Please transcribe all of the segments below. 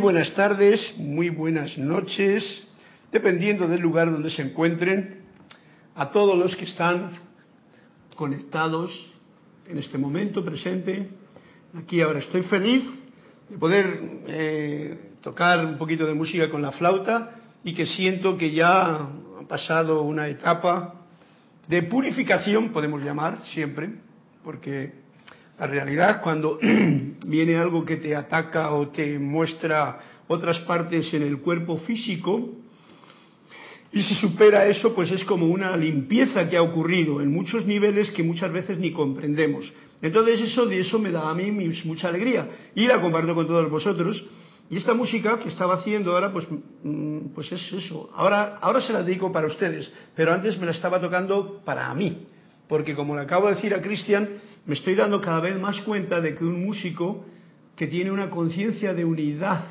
Buenas tardes, muy buenas noches, dependiendo del lugar donde se encuentren, a todos los que están conectados en este momento presente. Aquí ahora estoy feliz de poder eh, tocar un poquito de música con la flauta y que siento que ya ha pasado una etapa de purificación, podemos llamar siempre, porque la realidad cuando viene algo que te ataca o te muestra otras partes en el cuerpo físico, y si supera eso, pues es como una limpieza que ha ocurrido en muchos niveles que muchas veces ni comprendemos. Entonces eso de eso me da a mí mucha alegría y la comparto con todos vosotros. Y esta música que estaba haciendo ahora, pues, mm, pues es eso. Ahora, ahora se la dedico para ustedes, pero antes me la estaba tocando para mí. Porque como le acabo de decir a Cristian, me estoy dando cada vez más cuenta de que un músico que tiene una conciencia de unidad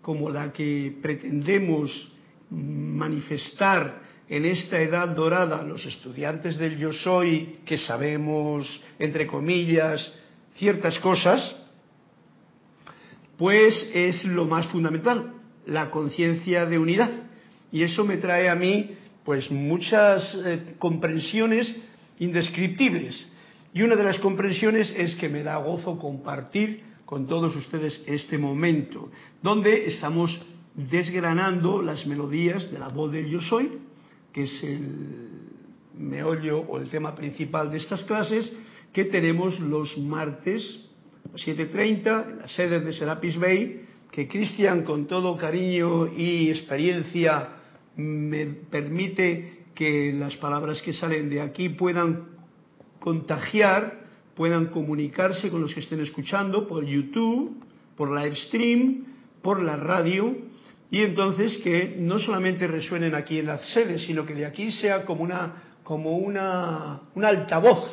como la que pretendemos manifestar en esta edad dorada los estudiantes del yo soy, que sabemos, entre comillas, ciertas cosas, pues es lo más fundamental, la conciencia de unidad. Y eso me trae a mí pues muchas eh, comprensiones indescriptibles. Y una de las comprensiones es que me da gozo compartir con todos ustedes este momento, donde estamos desgranando las melodías de la voz del yo soy, que es el meollo o el tema principal de estas clases, que tenemos los martes 7.30 en la sede de Serapis Bay, que Cristian con todo cariño y experiencia me permite que las palabras que salen de aquí puedan contagiar, puedan comunicarse con los que estén escuchando por YouTube, por live stream, por la radio y entonces que no solamente resuenen aquí en las sedes, sino que de aquí sea como una como una, un altavoz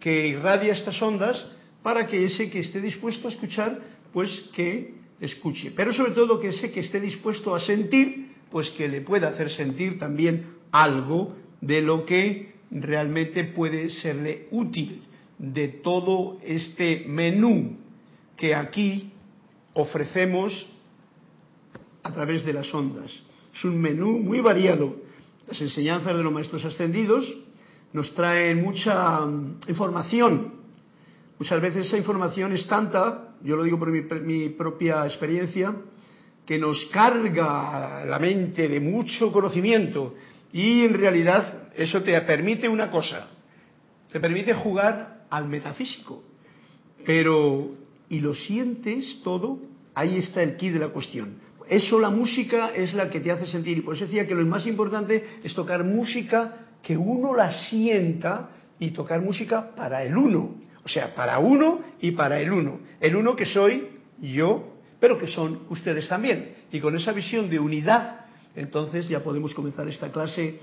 que irradia estas ondas para que ese que esté dispuesto a escuchar, pues que escuche. Pero sobre todo que ese que esté dispuesto a sentir, pues que le pueda hacer sentir también algo de lo que realmente puede serle útil de todo este menú que aquí ofrecemos a través de las ondas. Es un menú muy variado. Las enseñanzas de los maestros ascendidos nos traen mucha mm, información. Muchas veces esa información es tanta, yo lo digo por mi, propia experiencia, que nos carga la mente de mucho conocimiento y en realidad eso te permite una cosa, te permite jugar al metafísico. Pero, ¿y lo sientes todo? Ahí está el key de la cuestión. Eso la música es la que te hace sentir. Y por eso decía que lo más importante es tocar música que uno la sienta y tocar música para el uno. O sea, para uno y para el uno. El uno que soy yo, pero que son ustedes también. Y con esa visión de unidad, entonces ya podemos comenzar esta clase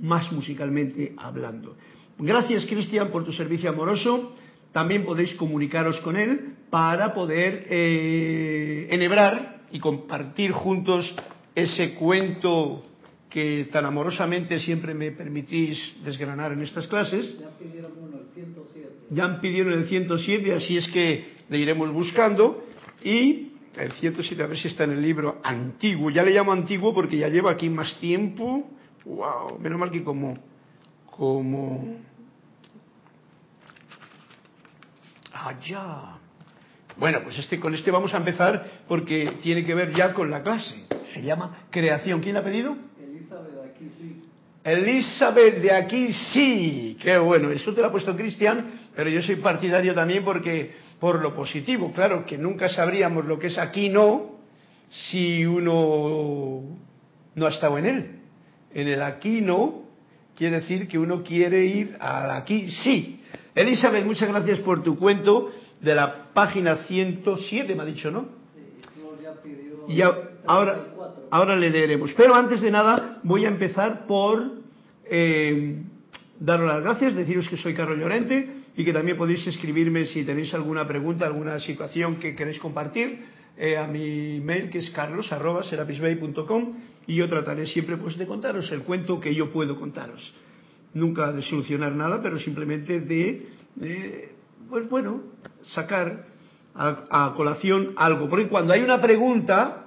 más musicalmente hablando. Gracias, Cristian, por tu servicio amoroso. También podéis comunicaros con él para poder eh, enhebrar y compartir juntos ese cuento que tan amorosamente siempre me permitís desgranar en estas clases. Ya pidieron uno, el 107. Ya pidieron el 107, así es que le iremos buscando. Y el 107, a ver si está en el libro antiguo. Ya le llamo antiguo porque ya lleva aquí más tiempo. ¡Wow! Menos mal que como. como. allá. Bueno, pues este, con este vamos a empezar porque tiene que ver ya con la clase. Se llama creación. ¿Quién la ha pedido? Elizabeth de aquí sí. Elizabeth de aquí sí. Qué bueno. Eso te lo ha puesto Cristian, pero yo soy partidario también porque por lo positivo. Claro que nunca sabríamos lo que es aquí no si uno no ha estado en él. En el aquí no quiere decir que uno quiere ir al aquí sí. Elizabeth, muchas gracias por tu cuento de la página 107, me ha dicho, ¿no? Y ahora, ahora le leeremos. Pero antes de nada, voy a empezar por eh, daros las gracias, deciros que soy Carlos Llorente y que también podéis escribirme si tenéis alguna pregunta, alguna situación que queréis compartir eh, a mi mail que es carlos.serapisbay.com y yo trataré siempre pues de contaros el cuento que yo puedo contaros. Nunca de solucionar nada, pero simplemente de pues bueno, sacar a, colación algo. Porque cuando hay una pregunta,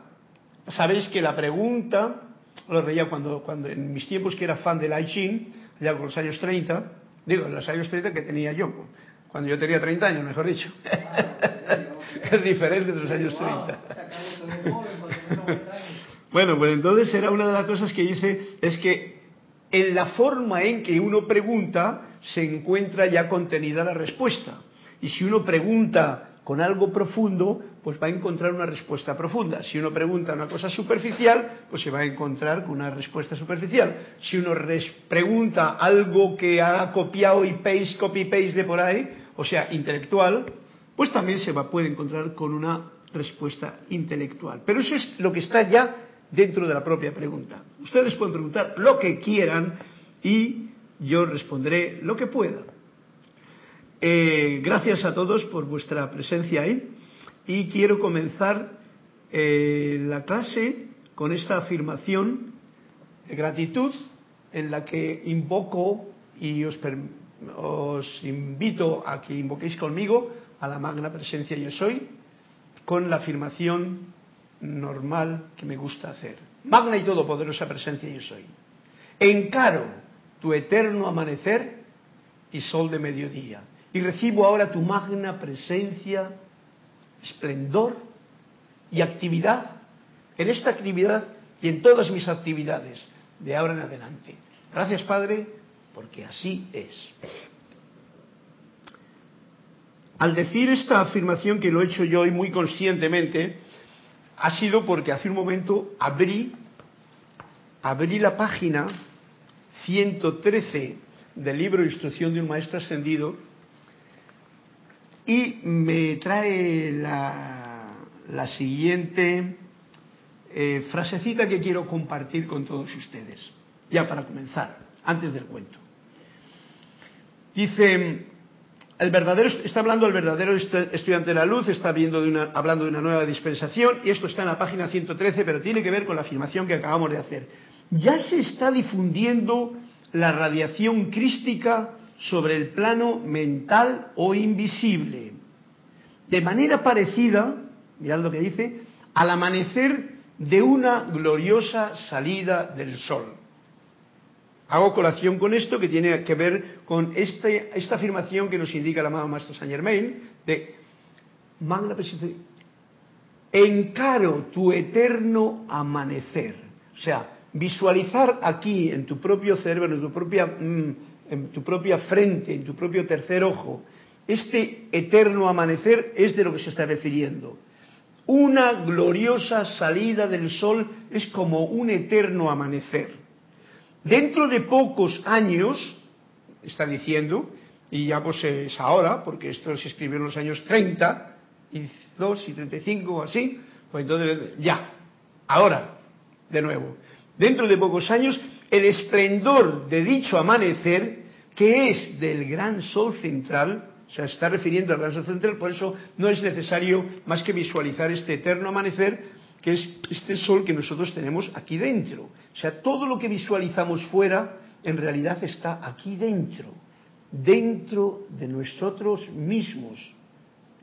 sabéis que la pregunta, lo reía cuando, cuando en mis tiempos que era fan del I Ching, ya con los años 30, digo, en los años 30 que tenía yo, cuando yo tenía 30 años, mejor dicho. es diferente de los años 30. bueno, pues entonces era una de las cosas que dice, es que en la forma en que uno pregunta se encuentra ya contenida la respuesta. Y si uno pregunta con algo profundo, pues va a encontrar una respuesta profunda. Si uno pregunta una cosa superficial, pues se va a encontrar con una respuesta superficial. Si uno pregunta algo que ha copiado y paste, copy paste de por ahí, o sea, intelectual, pues también se va, puede encontrar con una respuesta intelectual. Pero eso es lo que está ya dentro de la propia pregunta. Ustedes pueden preguntar lo que quieran y yo responderé lo que pueda. Eh, gracias a todos por vuestra presencia ahí y quiero comenzar eh, la clase con esta afirmación de gratitud en la que invoco y os, os invito a que invoquéis conmigo a la magna presencia yo soy con la afirmación normal que me gusta hacer. Magna y todopoderosa presencia yo soy. Encaro tu eterno amanecer y sol de mediodía y recibo ahora tu magna presencia, esplendor y actividad en esta actividad y en todas mis actividades de ahora en adelante. Gracias Padre, porque así es. Al decir esta afirmación que lo he hecho yo hoy muy conscientemente, ha sido porque hace un momento abrí, abrí la página 113 del libro Instrucción de un Maestro Ascendido y me trae la, siguiente eh, frasecita que quiero compartir con todos ustedes, ya para comenzar, antes del cuento. Dice, el verdadero, está hablando el verdadero estudiante de la luz, está viendo de una, hablando de una nueva dispensación, y esto está en la página 113, pero tiene que ver con la afirmación que acabamos de hacer. Ya se está difundiendo la radiación crística sobre el plano mental o invisible. De manera parecida, mirad lo que dice, al amanecer de una gloriosa salida del sol. Hago colación con esto que tiene que ver con este, esta afirmación que nos indica el amado Maestro Saint Germain de Magna. Encaro tu eterno amanecer. O sea, visualizar aquí en tu propio cerebro, en tu propia mm, en tu propia frente, en tu propio tercer ojo, este eterno amanecer es de lo que se está refiriendo. Una gloriosa salida del sol es como un eterno amanecer. Dentro de pocos años, está diciendo, y ya pues es ahora, porque esto se escribió en los años 30, y 2 y 35 o así, pues entonces ya, ahora, de nuevo. Dentro de pocos años el esplendor de dicho amanecer, que es del gran sol central, o sea, está refiriendo al gran sol central, por eso no es necesario más que visualizar este eterno amanecer, que es este sol que nosotros tenemos aquí dentro. O sea, todo lo que visualizamos fuera, en realidad está aquí dentro, dentro de nosotros mismos.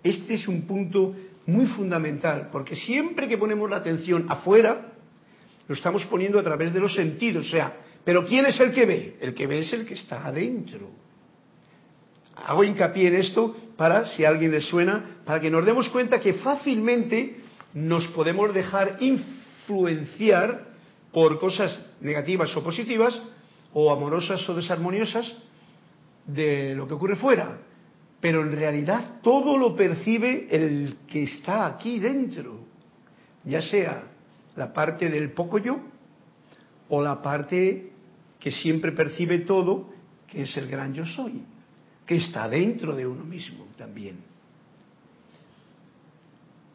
Este es un punto muy fundamental, porque siempre que ponemos la atención afuera, lo estamos poniendo a través de los sentidos. O sea, ¿pero quién es el que ve? El que ve es el que está adentro. Hago hincapié en esto para, si a alguien le suena, para que nos demos cuenta que fácilmente nos podemos dejar influenciar por cosas negativas o positivas, o amorosas o desarmoniosas, de lo que ocurre fuera. Pero en realidad todo lo percibe el que está aquí dentro, ya sea la parte del poco yo o la parte que siempre percibe todo, que es el gran yo soy, que está dentro de uno mismo también.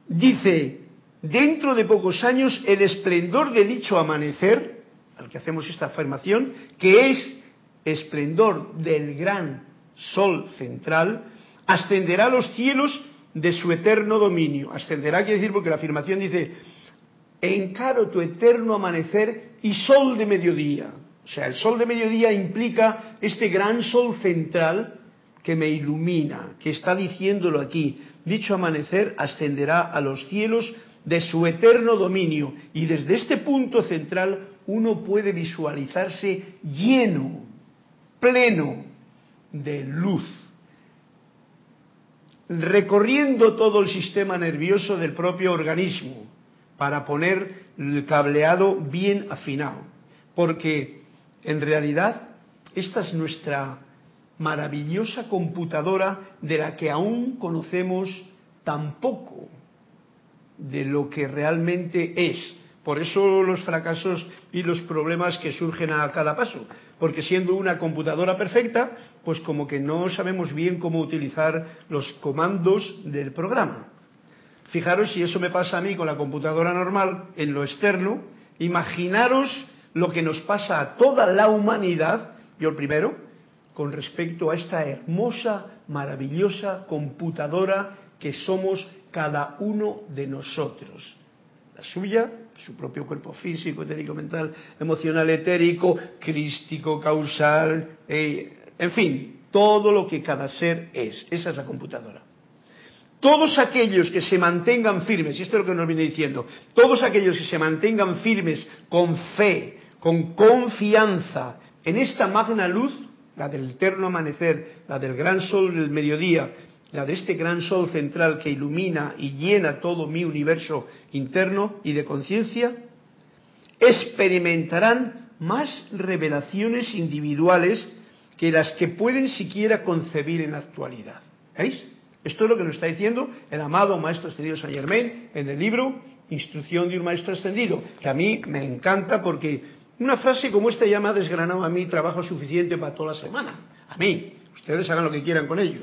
Dice, dentro de pocos años el esplendor de dicho amanecer, al que hacemos esta afirmación, que es esplendor del gran sol central, ascenderá a los cielos de su eterno dominio. Ascenderá quiere decir porque la afirmación dice, encaro tu eterno amanecer y sol de mediodía. O sea, el sol de mediodía implica este gran sol central que me ilumina, que está diciéndolo aquí. Dicho amanecer ascenderá a los cielos de su eterno dominio y desde este punto central uno puede visualizarse lleno, pleno de luz, recorriendo todo el sistema nervioso del propio organismo para poner el cableado bien afinado, porque en realidad esta es nuestra maravillosa computadora de la que aún conocemos tan poco de lo que realmente es. Por eso los fracasos y los problemas que surgen a cada paso. Porque siendo una computadora perfecta, pues como que no sabemos bien cómo utilizar los comandos del programa. Fijaros si eso me pasa a mí con la computadora normal en lo externo, imaginaros lo que nos pasa a toda la humanidad, yo el primero, con respecto a esta hermosa, maravillosa computadora que somos cada uno de nosotros. La suya, su propio cuerpo físico, etérico, mental, emocional, etérico, crístico, causal, eh, en fin, todo lo que cada ser es. Esa es la computadora. Todos aquellos que se mantengan firmes, y esto es lo que nos viene diciendo, todos aquellos que se mantengan firmes con fe, con confianza en esta magna luz, la del eterno amanecer, la del gran sol del mediodía, la de este gran sol central que ilumina y llena todo mi universo interno y de conciencia, experimentarán más revelaciones individuales que las que pueden siquiera concebir en la actualidad. ¿Veis? Esto es lo que nos está diciendo el amado Maestro Ascendido Saint Germain en el libro Instrucción de un Maestro Ascendido, que a mí me encanta porque una frase como esta ya me ha desgranado a mí trabajo suficiente para toda la semana. A mí. Ustedes hagan lo que quieran con ello.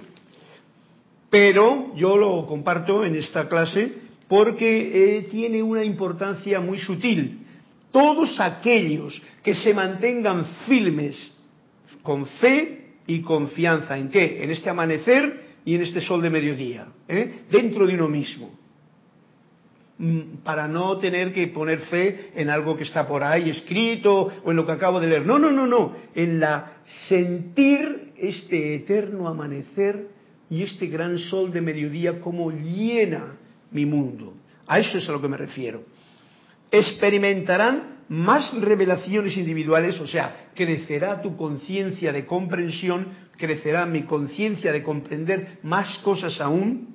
Pero yo lo comparto en esta clase porque eh, tiene una importancia muy sutil. Todos aquellos que se mantengan firmes con fe y confianza en qué? En este amanecer y en este sol de mediodía, ¿eh? dentro de uno mismo mm, para no tener que poner fe en algo que está por ahí escrito o en lo que acabo de leer. No, no, no, no. En la sentir este eterno amanecer y este gran sol de mediodía como llena mi mundo. A eso es a lo que me refiero. Experimentarán más revelaciones individuales, o sea, crecerá tu conciencia de comprensión, crecerá mi conciencia de comprender más cosas aún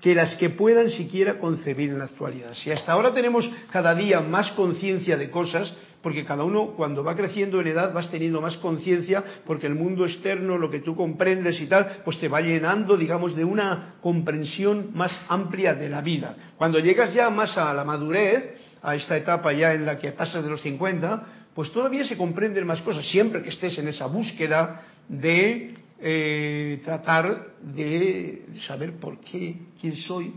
que las que puedan siquiera concebir en la actualidad. Si hasta ahora tenemos cada día más conciencia de cosas, porque cada uno cuando va creciendo en edad vas teniendo más conciencia, porque el mundo externo, lo que tú comprendes y tal, pues te va llenando, digamos, de una comprensión más amplia de la vida. Cuando llegas ya más a la madurez, a esta etapa ya en la que pasas de los 50, pues todavía se comprenden más cosas, siempre que estés en esa búsqueda de eh, tratar de saber por qué, quién soy,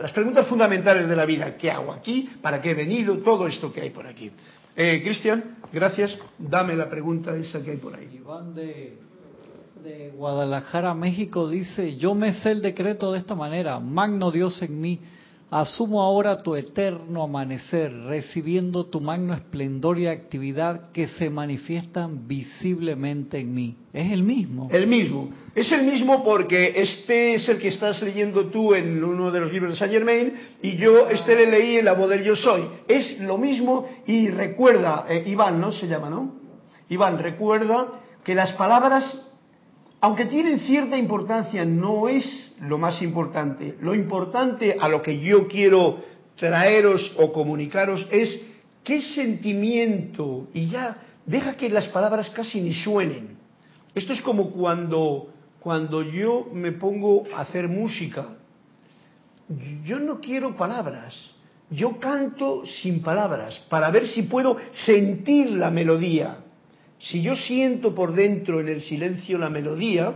las preguntas fundamentales de la vida, ¿qué hago aquí? ¿Para qué he venido? Todo esto que hay por aquí. Eh, Cristian, gracias. Dame la pregunta esa que hay por ahí. Iván de, de Guadalajara, México, dice, yo me sé el decreto de esta manera, magno Dios en mí, Asumo ahora tu eterno amanecer, recibiendo tu magno esplendor y actividad que se manifiestan visiblemente en mí. Es el mismo. El mismo. Es el mismo porque este es el que estás leyendo tú en uno de los libros de Saint Germain y yo este le leí en la voz del Yo Soy. Es lo mismo y recuerda, eh, Iván, ¿no? Se llama, ¿no? Iván, recuerda que las palabras aunque tienen cierta importancia, no es lo más importante. Lo importante a lo que yo quiero traeros o comunicaros es qué sentimiento, y ya deja que las palabras casi ni suenen. Esto es como cuando, cuando yo me pongo a hacer música. Yo no quiero palabras, yo canto sin palabras para ver si puedo sentir la melodía. Si yo siento por dentro en el silencio la melodía,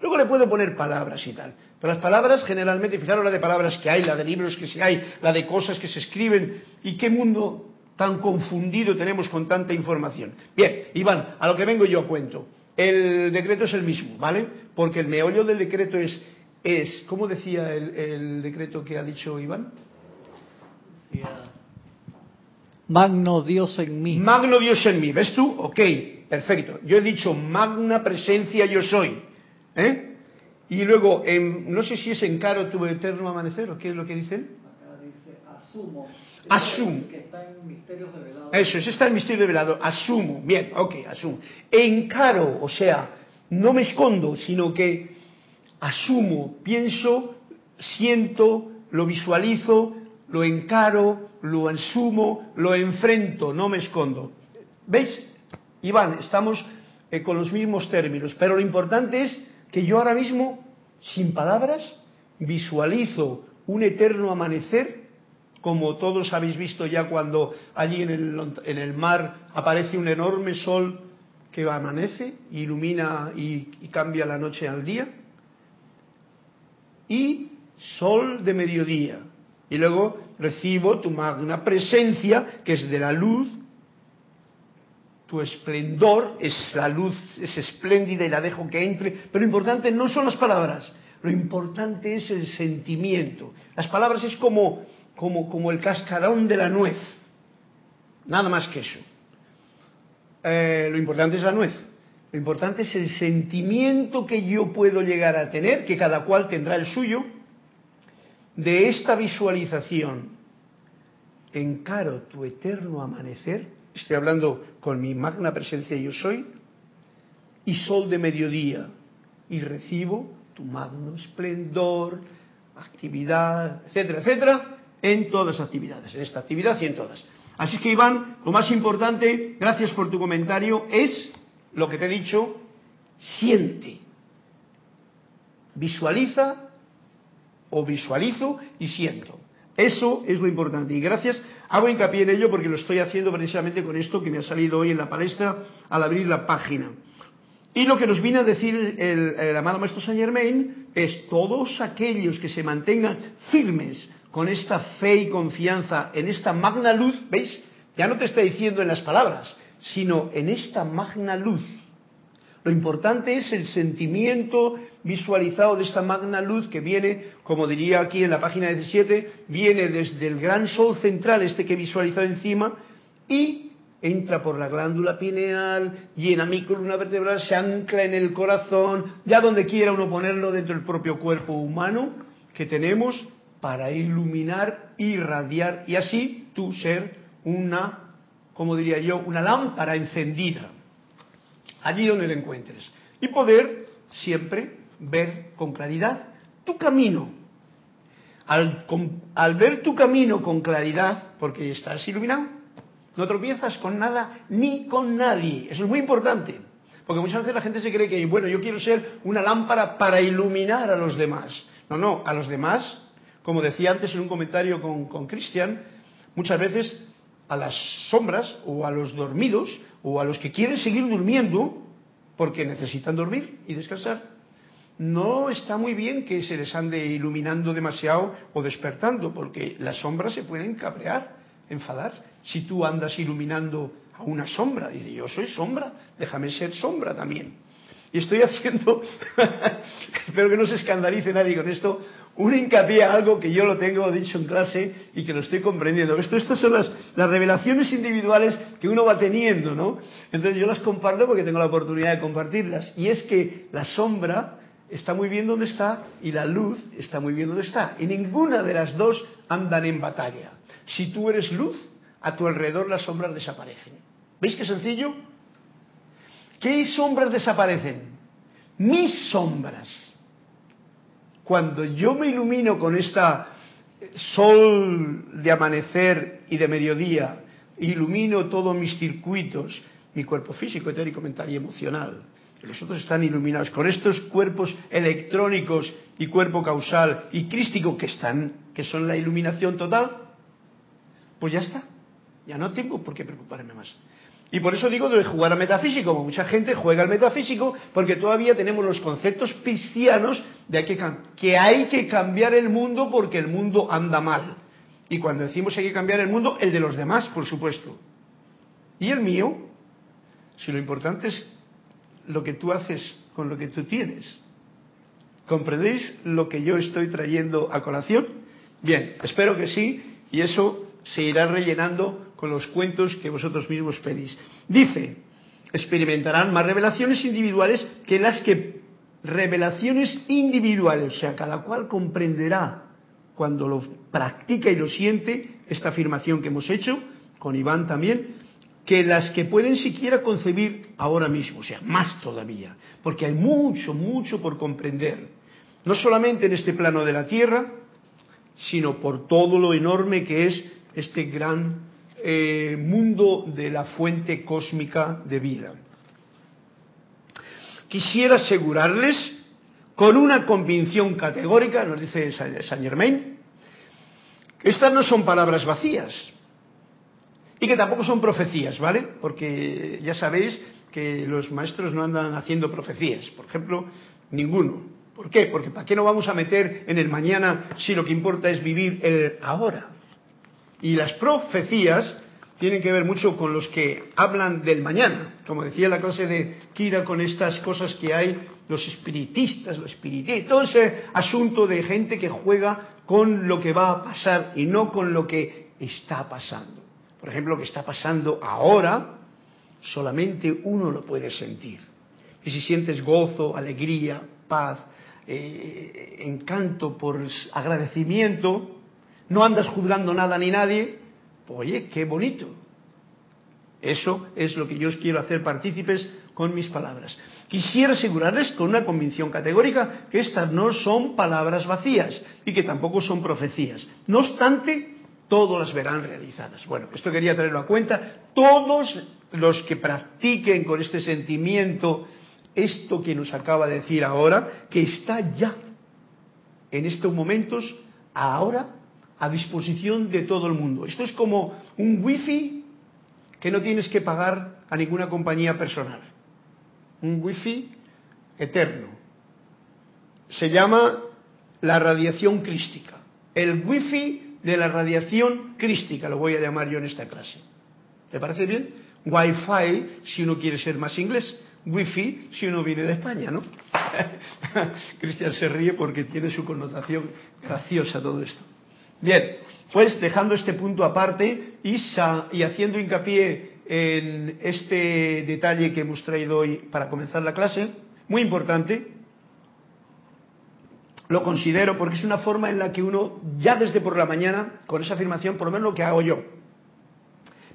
luego le puedo poner palabras y tal. Pero las palabras generalmente, fijaros la de palabras que hay, la de libros que se hay, la de cosas que se escriben, y qué mundo tan confundido tenemos con tanta información. Bien, Iván, a lo que vengo yo cuento. El decreto es el mismo, ¿vale? Porque el meollo del decreto es, es ¿cómo decía el, el decreto que ha dicho Iván? Magno Dios en mí. Magno Dios en mí, ¿ves tú? Ok, perfecto. Yo he dicho magna presencia yo soy. ¿Eh? Y luego, en, no sé si es encaro tu eterno amanecer o qué es lo que dice él. Acá dice asumo. Asumo. Que está en revelados. Eso, ese está el misterio revelado. Asumo. Bien, ok, asumo. Encaro, o sea, no me escondo, sino que asumo, pienso, siento, lo visualizo, lo encaro, lo asumo, lo enfrento, no me escondo. ¿Veis? Iván, estamos eh, con los mismos términos, pero lo importante es que yo ahora mismo, sin palabras, visualizo un eterno amanecer, como todos habéis visto ya cuando allí en el, en el mar aparece un enorme sol que amanece, ilumina y, y cambia la noche al día, y sol de mediodía. Y luego recibo tu magna presencia, que es de la luz, tu esplendor, es la luz, es espléndida y la dejo que entre, pero lo importante no son las palabras, lo importante es el sentimiento. Las palabras es como, como, como el cascarón de la nuez, nada más que eso. Eh, lo importante es la nuez, lo importante es el sentimiento que yo puedo llegar a tener, que cada cual tendrá el suyo, de esta visualización. Encaro tu eterno amanecer, estoy hablando con mi magna presencia yo soy, y sol de mediodía, y recibo tu magno esplendor, actividad, etcétera, etcétera, en todas las actividades, en esta actividad y en todas. Así que Iván, lo más importante, gracias por tu comentario, es lo que te he dicho, siente, visualiza o visualizo y siento. Eso es lo importante. Y gracias, hago hincapié en ello porque lo estoy haciendo precisamente con esto que me ha salido hoy en la palestra al abrir la página. Y lo que nos viene a decir el, el amado Maestro Saint Germain es todos aquellos que se mantengan firmes con esta fe y confianza en esta magna luz, ¿veis? Ya no te está diciendo en las palabras, sino en esta magna luz. Lo importante es el sentimiento visualizado de esta magna luz que viene, como diría aquí en la página 17, viene desde el gran sol central, este que he visualizado encima, y entra por la glándula pineal, llena mi columna vertebral, se ancla en el corazón, ya donde quiera uno ponerlo dentro del propio cuerpo humano que tenemos para iluminar, irradiar y así tú ser una, como diría yo, una lámpara encendida, allí donde le encuentres, y poder siempre ver con claridad tu camino. Al, al, ver tu camino con claridad, porque estás iluminado, no tropiezas con nada ni con nadie. Eso es muy importante. Porque muchas veces la gente se cree que, bueno, yo quiero ser una lámpara para iluminar a los demás. No, no, a los demás, como decía antes en un comentario con Cristian, muchas veces a las sombras o a los dormidos o a los que quieren seguir durmiendo porque necesitan dormir y descansar, no está muy bien que se les ande iluminando demasiado o despertando, porque las sombras se pueden cabrear, enfadar. Si tú andas iluminando a una sombra, dice, yo soy sombra, déjame ser sombra también. Y estoy haciendo, espero que no se escandalice nadie con esto, un hincapié a algo que yo lo tengo dicho en clase y que lo estoy comprendiendo. Esto, estas son las, las revelaciones individuales que uno va teniendo, ¿no? Entonces yo las comparto porque tengo la oportunidad de compartirlas. Y es que la sombra está muy bien donde está y la luz está muy bien donde está. Y ninguna de las dos andan en batalla. Si tú eres luz, a tu alrededor las sombras desaparecen. ¿Veis qué sencillo? ¿Qué sombras desaparecen? Mis sombras. Cuando yo me ilumino con esta sol de amanecer y de mediodía, ilumino todos mis circuitos, mi cuerpo físico, etérico, mental y emocional, los otros están iluminados con estos cuerpos electrónicos y cuerpo causal y crístico que están, que son la iluminación total, pues ya está. Ya no tengo por qué preocuparme más. Y por eso digo de jugar a metafísico, como mucha gente juega al metafísico, porque todavía tenemos los conceptos cristianos de que, que hay que cambiar el mundo porque el mundo anda mal. Y cuando decimos hay que cambiar el mundo, el de los demás, por supuesto. Y el mío, si lo importante es lo que tú haces con lo que tú tienes. ¿Comprendéis lo que yo estoy trayendo a colación? Bien, espero que sí, y eso se irá rellenando con los cuentos que vosotros mismos pedís. Dice, experimentarán más revelaciones individuales que las que revelaciones individuales, o sea, cada cual comprenderá cuando lo practica y lo siente esta afirmación que hemos hecho, con Iván también, que las que pueden siquiera concebir ahora mismo, o sea, más todavía, porque hay mucho, mucho por comprender, no solamente en este plano de la Tierra, sino por todo lo enorme que es este gran eh, mundo de la fuente cósmica de vida. Quisiera asegurarles con una convicción categórica, nos dice Saint Germain, estas no son palabras vacías y que tampoco son profecías, ¿vale? Porque ya sabéis que los maestros no andan haciendo profecías, por ejemplo, ninguno. ¿Por qué? Porque ¿para qué no vamos a meter en el mañana si lo que importa es vivir el ahora? Y las profecías tienen que ver mucho con los que hablan del mañana, como decía la clase de Kira con estas cosas que hay, los espiritistas, los espiritistas, todo ese asunto de gente que juega con lo que va a pasar y no con lo que está pasando. Por ejemplo, lo que está pasando ahora, solamente uno lo puede sentir. Y si sientes gozo, alegría, paz, eh, encanto por agradecimiento, no andas juzgando nada ni nadie, oye, qué bonito. Eso es lo que yo os quiero hacer partícipes con mis palabras. Quisiera asegurarles con una convicción categórica que estas no son palabras vacías y que tampoco son profecías. No obstante, todos las verán realizadas. Bueno, esto quería traerlo a cuenta. Todos los que practiquen con este sentimiento esto que nos acaba de decir ahora, que está ya en estos momentos, ahora, a disposición de todo el mundo. Esto es como un wifi que no tienes que pagar a ninguna compañía personal. Un wifi eterno. Se llama la radiación crística. El wifi de la radiación crística, lo voy a llamar yo en esta clase. ¿Te parece bien? Wi-Fi, si uno quiere ser más inglés. Wi-Fi, si uno viene de España, ¿no? Cristian se ríe porque tiene su connotación graciosa todo esto. Bien, pues dejando este punto aparte y, y haciendo hincapié en este detalle que hemos traído hoy para comenzar la clase, muy importante, lo considero porque es una forma en la que uno, ya desde por la mañana, con esa afirmación, por lo menos lo que hago yo,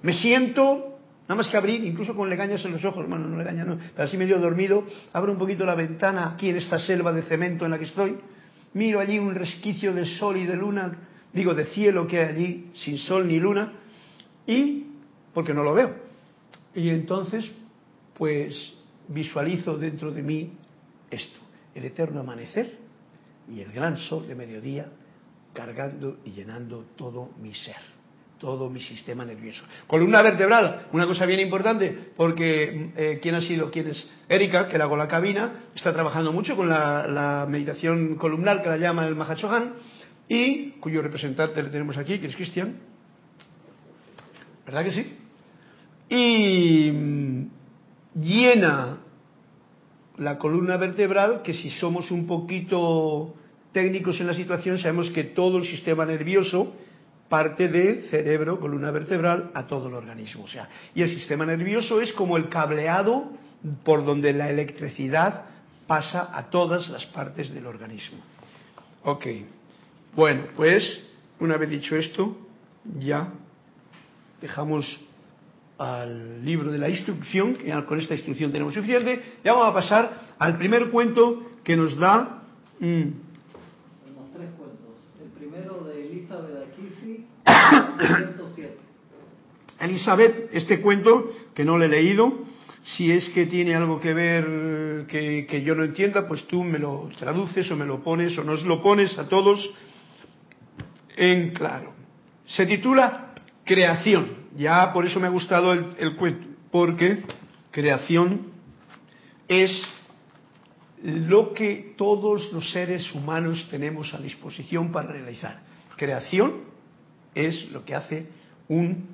me siento, nada más que abrir, incluso con legañas en los ojos, bueno, no legañas, no, pero así medio dormido, abro un poquito la ventana aquí en esta selva de cemento en la que estoy, miro allí un resquicio de sol y de luna, digo de cielo que hay allí, sin sol ni luna, y porque no lo veo. Y entonces, pues visualizo dentro de mí esto, el eterno amanecer y el gran sol de mediodía cargando y llenando todo mi ser, todo mi sistema nervioso. Columna vertebral, una cosa bien importante, porque eh, ¿quién ha sido? ¿Quién es? Erika, que la hago la cabina, está trabajando mucho con la, meditación columnar que la llama el Mahachohan y cuyo representante le tenemos aquí, que es Cristian. ¿Verdad que sí? Y mm, llena la columna vertebral, que si somos un poquito técnicos en la situación, sabemos que todo el sistema nervioso parte del cerebro, columna vertebral, a todo el organismo. O sea, y el sistema nervioso es como el cableado por donde la electricidad pasa a todas las partes del organismo. Ok. Bueno, pues una vez dicho esto, ya dejamos al libro de la instrucción, que con esta instrucción tenemos suficiente, ya vamos a pasar al primer cuento que nos da... Mmm, tres cuentos. El primero de Elizabeth Akisi, 107. Elizabeth, este cuento, que no lo he leído, si es que tiene algo que ver que, que yo no entienda, pues tú me lo traduces o me lo pones o nos lo pones a todos en claro. Se titula Creación. Ya por eso me ha gustado el, cuento, porque creación es lo que todos los seres humanos tenemos a disposición para realizar. Creación es lo que hace un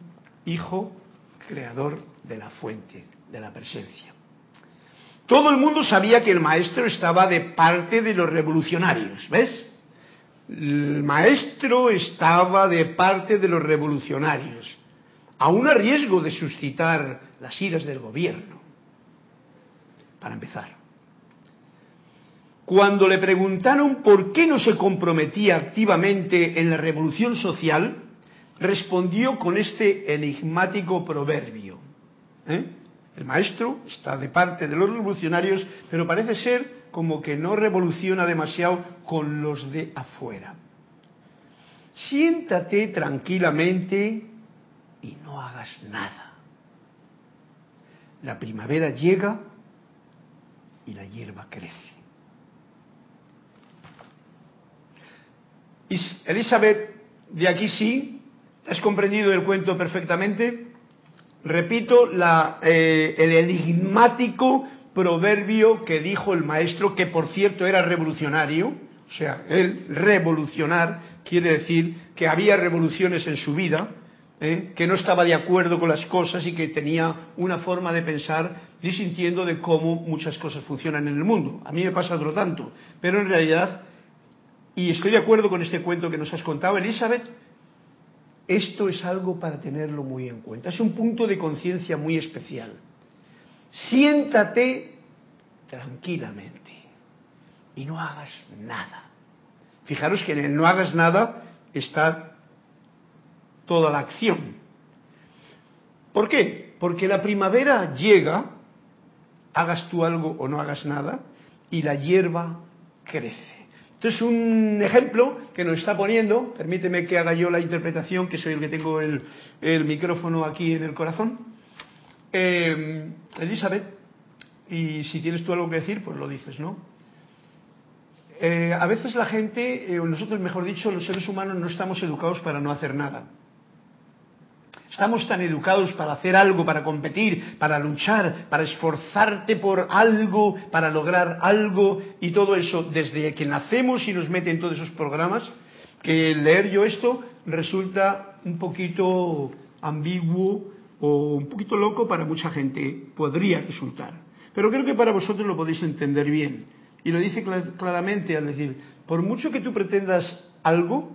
hijo creador de la fuente, de la presencia. Todo el mundo sabía que el maestro estaba de parte de los revolucionarios, ¿ves? el maestro estaba de parte de los revolucionarios, aún a riesgo de suscitar las iras del gobierno. Para empezar. cuando le preguntaron por qué no se comprometía activamente en la revolución social, respondió con este enigmático proverbio. ¿eh? El maestro está de parte de los revolucionarios, pero parece ser como que no revoluciona demasiado con los de afuera. Siéntate tranquilamente y no hagas nada. La primavera llega y la hierba crece. Elizabeth, de aquí sí, ¿has comprendido el cuento perfectamente? Repito la, eh, el enigmático proverbio que dijo el maestro, que por cierto era revolucionario, o sea, el revolucionar quiere decir que había revoluciones en su vida, ¿eh? que no estaba de acuerdo con las cosas y que tenía una forma de pensar disintiendo de cómo muchas cosas funcionan en el mundo. A mí me pasa otro tanto, pero en realidad, y estoy de acuerdo con este cuento que nos has contado, Elizabeth, esto es algo para tenerlo muy en cuenta. Es un punto de conciencia muy especial. Siéntate tranquilamente y no hagas nada. Fijaros que en el no hagas nada está toda la acción. ¿Por qué? Porque la primavera llega, hagas tú algo o no hagas nada, y la hierba crece. Entonces, un ejemplo que nos está poniendo, permíteme que haga yo la interpretación, que soy el que tengo el, micrófono aquí en el corazón. Eh, Elizabeth, y si tienes tú algo que decir, pues lo dices, ¿no? Eh, a veces la gente, eh, nosotros mejor dicho, los seres humanos no estamos educados para no hacer nada. Estamos tan educados para hacer algo, para competir, para luchar, para esforzarte por algo, para lograr algo y todo eso desde que nacemos y nos meten todos esos programas, que leer yo esto resulta un poquito ambiguo o un poquito loco para mucha gente, podría resultar. Pero creo que para vosotros lo podéis entender bien. Y lo dice claramente al decir, por mucho que tú pretendas algo,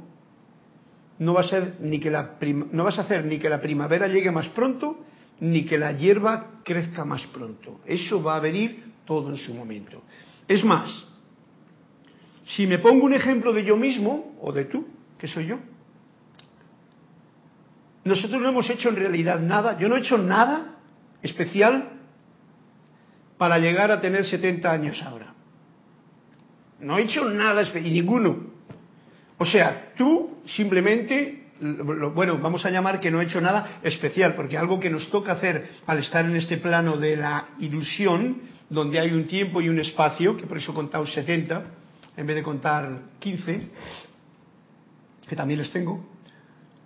no, va a ser ni que la no vas a hacer ni que la primavera llegue más pronto, ni que la hierba crezca más pronto. Eso va a venir todo en su momento. Es más, si me pongo un ejemplo de yo mismo, o de tú, que soy yo, nosotros no hemos hecho en realidad nada, yo no he hecho nada especial para llegar a tener 70 años ahora. No he hecho nada especial, y ninguno. O sea, tú simplemente, bueno, vamos a llamar que no he hecho nada especial, porque algo que nos toca hacer al estar en este plano de la ilusión, donde hay un tiempo y un espacio, que por eso he contado 70, en vez de contar 15, que también les tengo,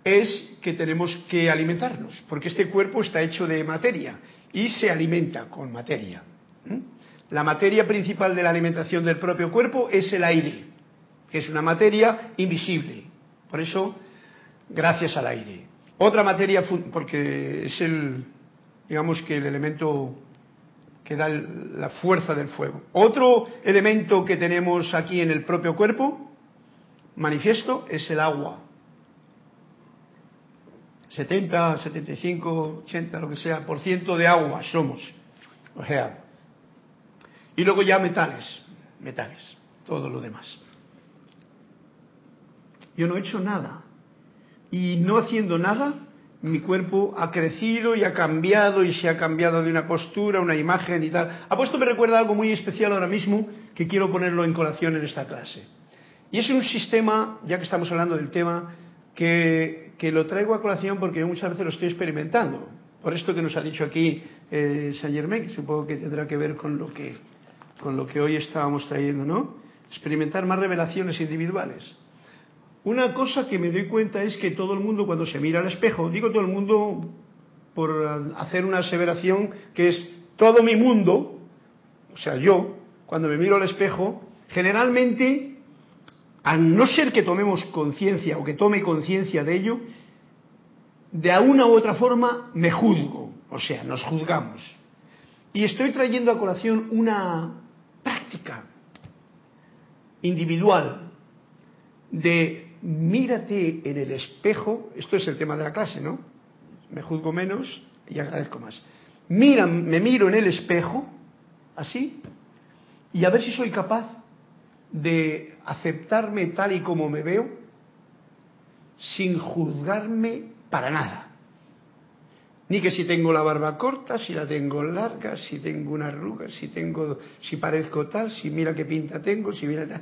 es que tenemos que alimentarnos, porque este cuerpo está hecho de materia y se alimenta con materia. La materia principal de la alimentación del propio cuerpo es el aire que es una materia invisible. Por eso, gracias al aire. Otra materia, porque es el, digamos que el elemento que da la fuerza del fuego. Otro elemento que tenemos aquí en el propio cuerpo, manifiesto, es el agua. 70, 75, 80, lo que sea, por ciento de agua somos. O sea, y luego ya metales, metales, todo lo demás. Yo no he hecho nada. Y no haciendo nada, mi cuerpo ha crecido y ha cambiado y se ha cambiado de una postura, una imagen y tal. A puesto me recuerda algo muy especial ahora mismo que quiero ponerlo en colación en esta clase. Y es un sistema, ya que estamos hablando del tema, que, lo traigo a colación porque yo muchas veces lo estoy experimentando. Por esto que nos ha dicho aquí eh, Saint Germain, que supongo que tendrá que ver con lo que, con lo que hoy estábamos trayendo, ¿no? Experimentar más revelaciones individuales. Una cosa que me doy cuenta es que todo el mundo cuando se mira al espejo, digo todo el mundo por hacer una aseveración que es todo mi mundo, o sea, yo, cuando me miro al espejo, generalmente, a no ser que tomemos conciencia o que tome conciencia de ello, de una u otra forma me juzgo, o sea, nos juzgamos. Y estoy trayendo a colación una práctica individual de mírate en el espejo, esto es el tema de la clase, ¿no? Me juzgo menos y agradezco más. Mira, me miro en el espejo, así, y a ver si soy capaz de aceptarme tal y como me veo sin juzgarme para nada. Ni que si tengo la barba corta, si la tengo larga, si tengo una arruga, si tengo, si parezco tal, si mira qué pinta tengo, si mira tal.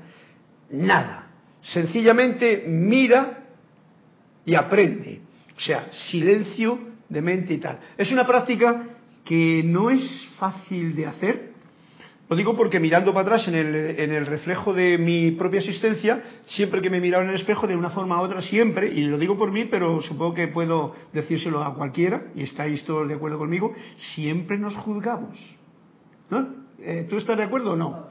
Nada. Sencillamente mira y aprende. O sea, silencio de mente y tal. Es una práctica que no es fácil de hacer, lo digo porque mirando para atrás en el, en el, reflejo de mi propia existencia, siempre que me he mirado en el espejo, de una forma u otra, siempre, y lo digo por mí, pero supongo que puedo decírselo a cualquiera, y estáis todos de acuerdo conmigo, siempre nos juzgamos. ¿No? Eh, ¿Tú estás de acuerdo o no?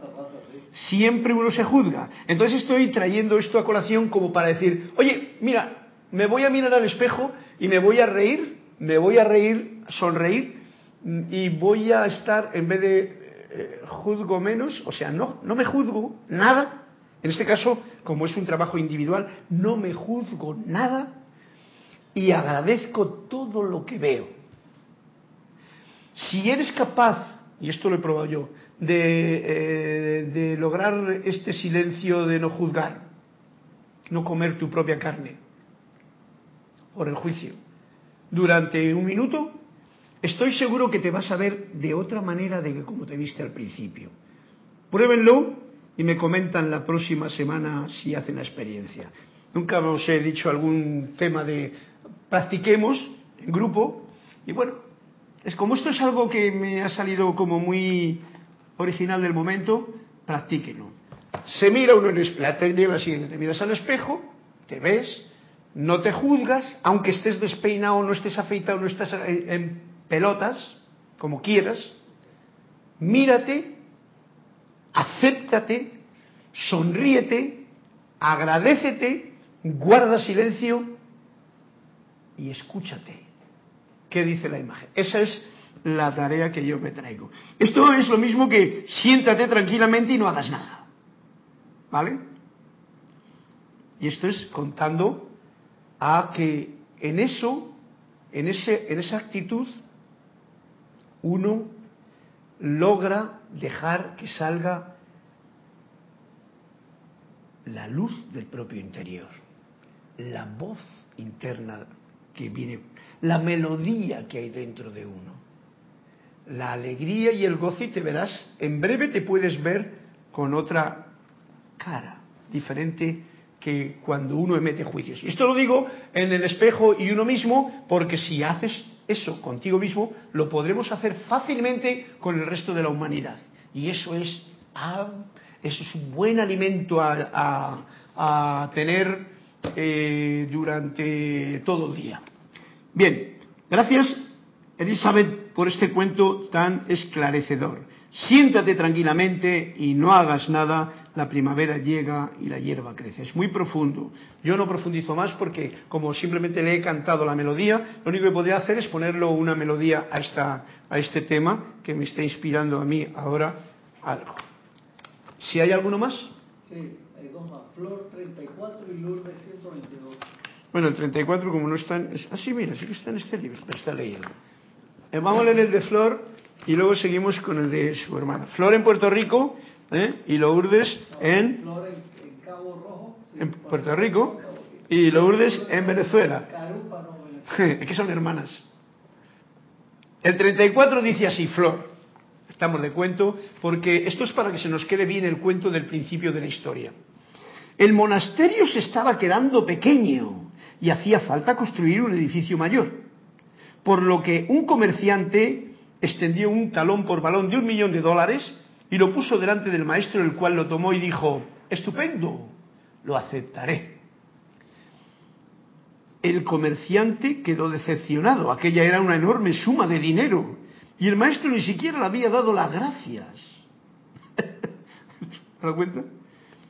Siempre uno se juzga. Entonces estoy trayendo esto a colación como para decir, oye, mira, me voy a mirar al espejo y me voy a reír, me voy a reír, sonreír, y voy a estar, en vez de eh, juzgo menos, o sea, no, no me juzgo nada. En este caso, como es un trabajo individual, no me juzgo nada y agradezco todo lo que veo. Si eres capaz, y esto lo he probado yo, de, eh, de lograr este silencio de no juzgar, no comer tu propia carne por el juicio, durante un minuto, estoy seguro que te vas a ver de otra manera de que como te viste al principio. Pruébenlo y me comentan la próxima semana si hacen la experiencia. Nunca os he dicho algún tema de practiquemos en grupo y bueno, es como esto es algo que me ha salido como muy original del momento, practíquenlo. Se mira uno en el la la siguiente, te miras al espejo, te ves, no te juzgas, aunque estés despeinado, no estés afeitado, no estés en pelotas, como quieras, mírate, acéptate, sonríete, agradecete, guarda silencio y escúchate. ¿Qué dice la imagen? Esa es la tarea que yo me traigo. Esto es lo mismo que siéntate tranquilamente y no hagas nada. ¿Vale? Y esto es contando a que en eso, en, ese, en esa actitud, uno logra dejar que salga la luz del propio interior, la voz interna que viene, la melodía que hay dentro de uno, la alegría y el gozo y te verás, en breve te puedes ver con otra cara, diferente que cuando uno emite juicios. Y esto lo digo en el espejo y uno mismo, porque si haces eso contigo mismo, lo podremos hacer fácilmente con el resto de la humanidad. Y eso es, ah, eso es un buen alimento a, tener eh, durante todo el día. Bien, gracias Elizabeth por este cuento tan esclarecedor. Siéntate tranquilamente y no hagas nada la primavera llega y la hierba crece. Es muy profundo. Yo no profundizo más porque como simplemente le he cantado la melodía, lo único que podría hacer es ponerlo una melodía a, esta, a este tema que me está inspirando a mí ahora algo. ¿Si hay alguno más? Sí, hay dos más. Flor 34 y Lourdes 122. Bueno, el 34 como no está en... Ah, sí, mira, sí que está en este libro, pero está leyendo. Eh, vamos a leer el de Flor y luego seguimos con el de su hermana. Flor en Puerto Rico ¿eh? y Lourdes en, en Puerto Rico y Lourdes en Venezuela. Es que son hermanas. El 34 dice así, Flor. Estamos de cuento, porque esto es para que se nos quede bien el cuento del principio de la historia. El monasterio se estaba quedando pequeño y hacía falta construir un edificio mayor, por lo que un comerciante extendió un talón por balón de un millón de dólares y lo puso delante del maestro, el cual lo tomó y dijo, estupendo, lo aceptaré. El comerciante quedó decepcionado, aquella era una enorme suma de dinero, y el maestro ni siquiera le había dado las gracias. ¿Me da cuenta?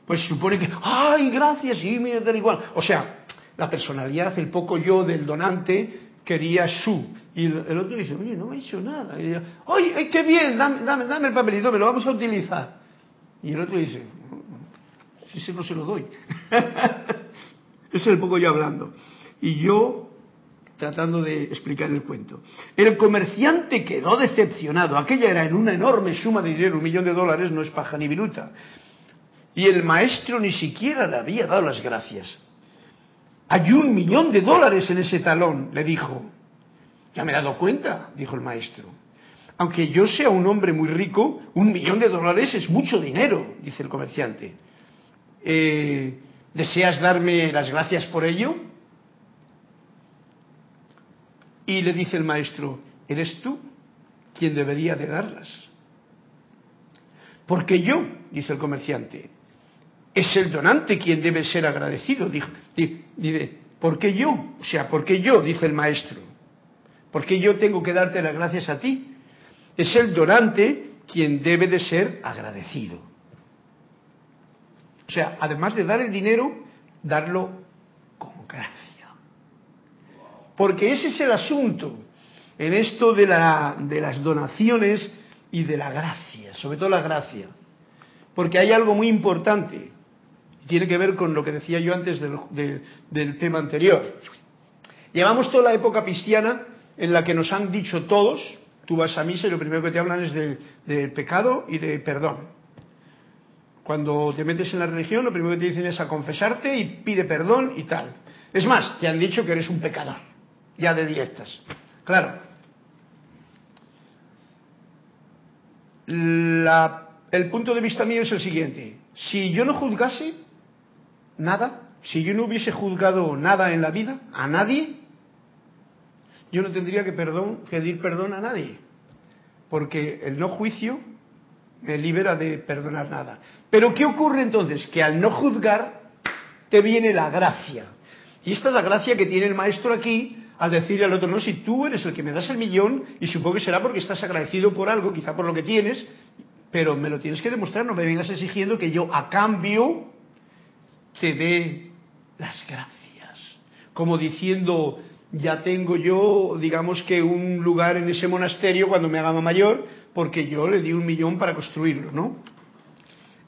Pues supone que, ¡ay, gracias! Y me da igual. O sea, la personalidad, el poco yo del donante, quería su. Y el otro dice, oye, no me ha hecho nada. Y oye, qué bien, dame, dame, el papelito, me lo vamos a utilizar. Y el otro dice, si no se lo doy. es el poco yo hablando. Y yo tratando de explicar el cuento. El comerciante quedó decepcionado. Aquella era en una enorme suma de dinero, un millón de dólares, no es paja ni viruta. Y el maestro ni siquiera le había dado las gracias. Hay un millón de dólares en ese talón, le dijo. Ya me he dado cuenta, dijo el maestro. Aunque yo sea un hombre muy rico, un millón de dólares es mucho dinero, dice el comerciante. Eh, ¿Deseas darme las gracias por ello? Y le dice el maestro, eres tú quien debería de darlas. Porque yo, dice el comerciante, es el donante quien debe ser agradecido. Dice, ¿por qué yo? O sea, ¿por qué yo? Dice el maestro. ¿Por qué yo tengo que darte las gracias a ti? Es el donante quien debe de ser agradecido. O sea, además de dar el dinero, darlo con gracia. Porque ese es el asunto en esto de, de las donaciones y de la gracia, sobre todo la gracia. Porque hay algo muy importante, tiene que ver con lo que decía yo antes del, del tema anterior. Llevamos toda la época cristiana en la que nos han dicho todos, tú vas a misa y lo primero que te hablan es de, pecado y de perdón. Cuando te metes en la religión, lo primero que te dicen es a confesarte y pide perdón y tal. Es más, te han dicho que eres un pecador, ya de directas. Claro. el punto de vista mío es el siguiente. Si yo no juzgase nada, si yo no hubiese juzgado nada en la vida, a nadie, yo no tendría que pedir perdón a nadie, porque el no juicio me libera de perdonar nada. Pero ¿qué ocurre entonces? Que al no juzgar te viene la gracia. Y esta es la gracia que tiene el maestro aquí al decirle al otro, no, si tú eres el que me das el millón, y supongo que será porque estás agradecido por algo, quizá por lo que tienes, pero me lo tienes que demostrar, no me vengas exigiendo que yo a cambio te dé las gracias. Como diciendo, ya tengo yo, digamos que un lugar en ese monasterio cuando me haga mayor, porque yo le di un millón para construirlo, ¿no?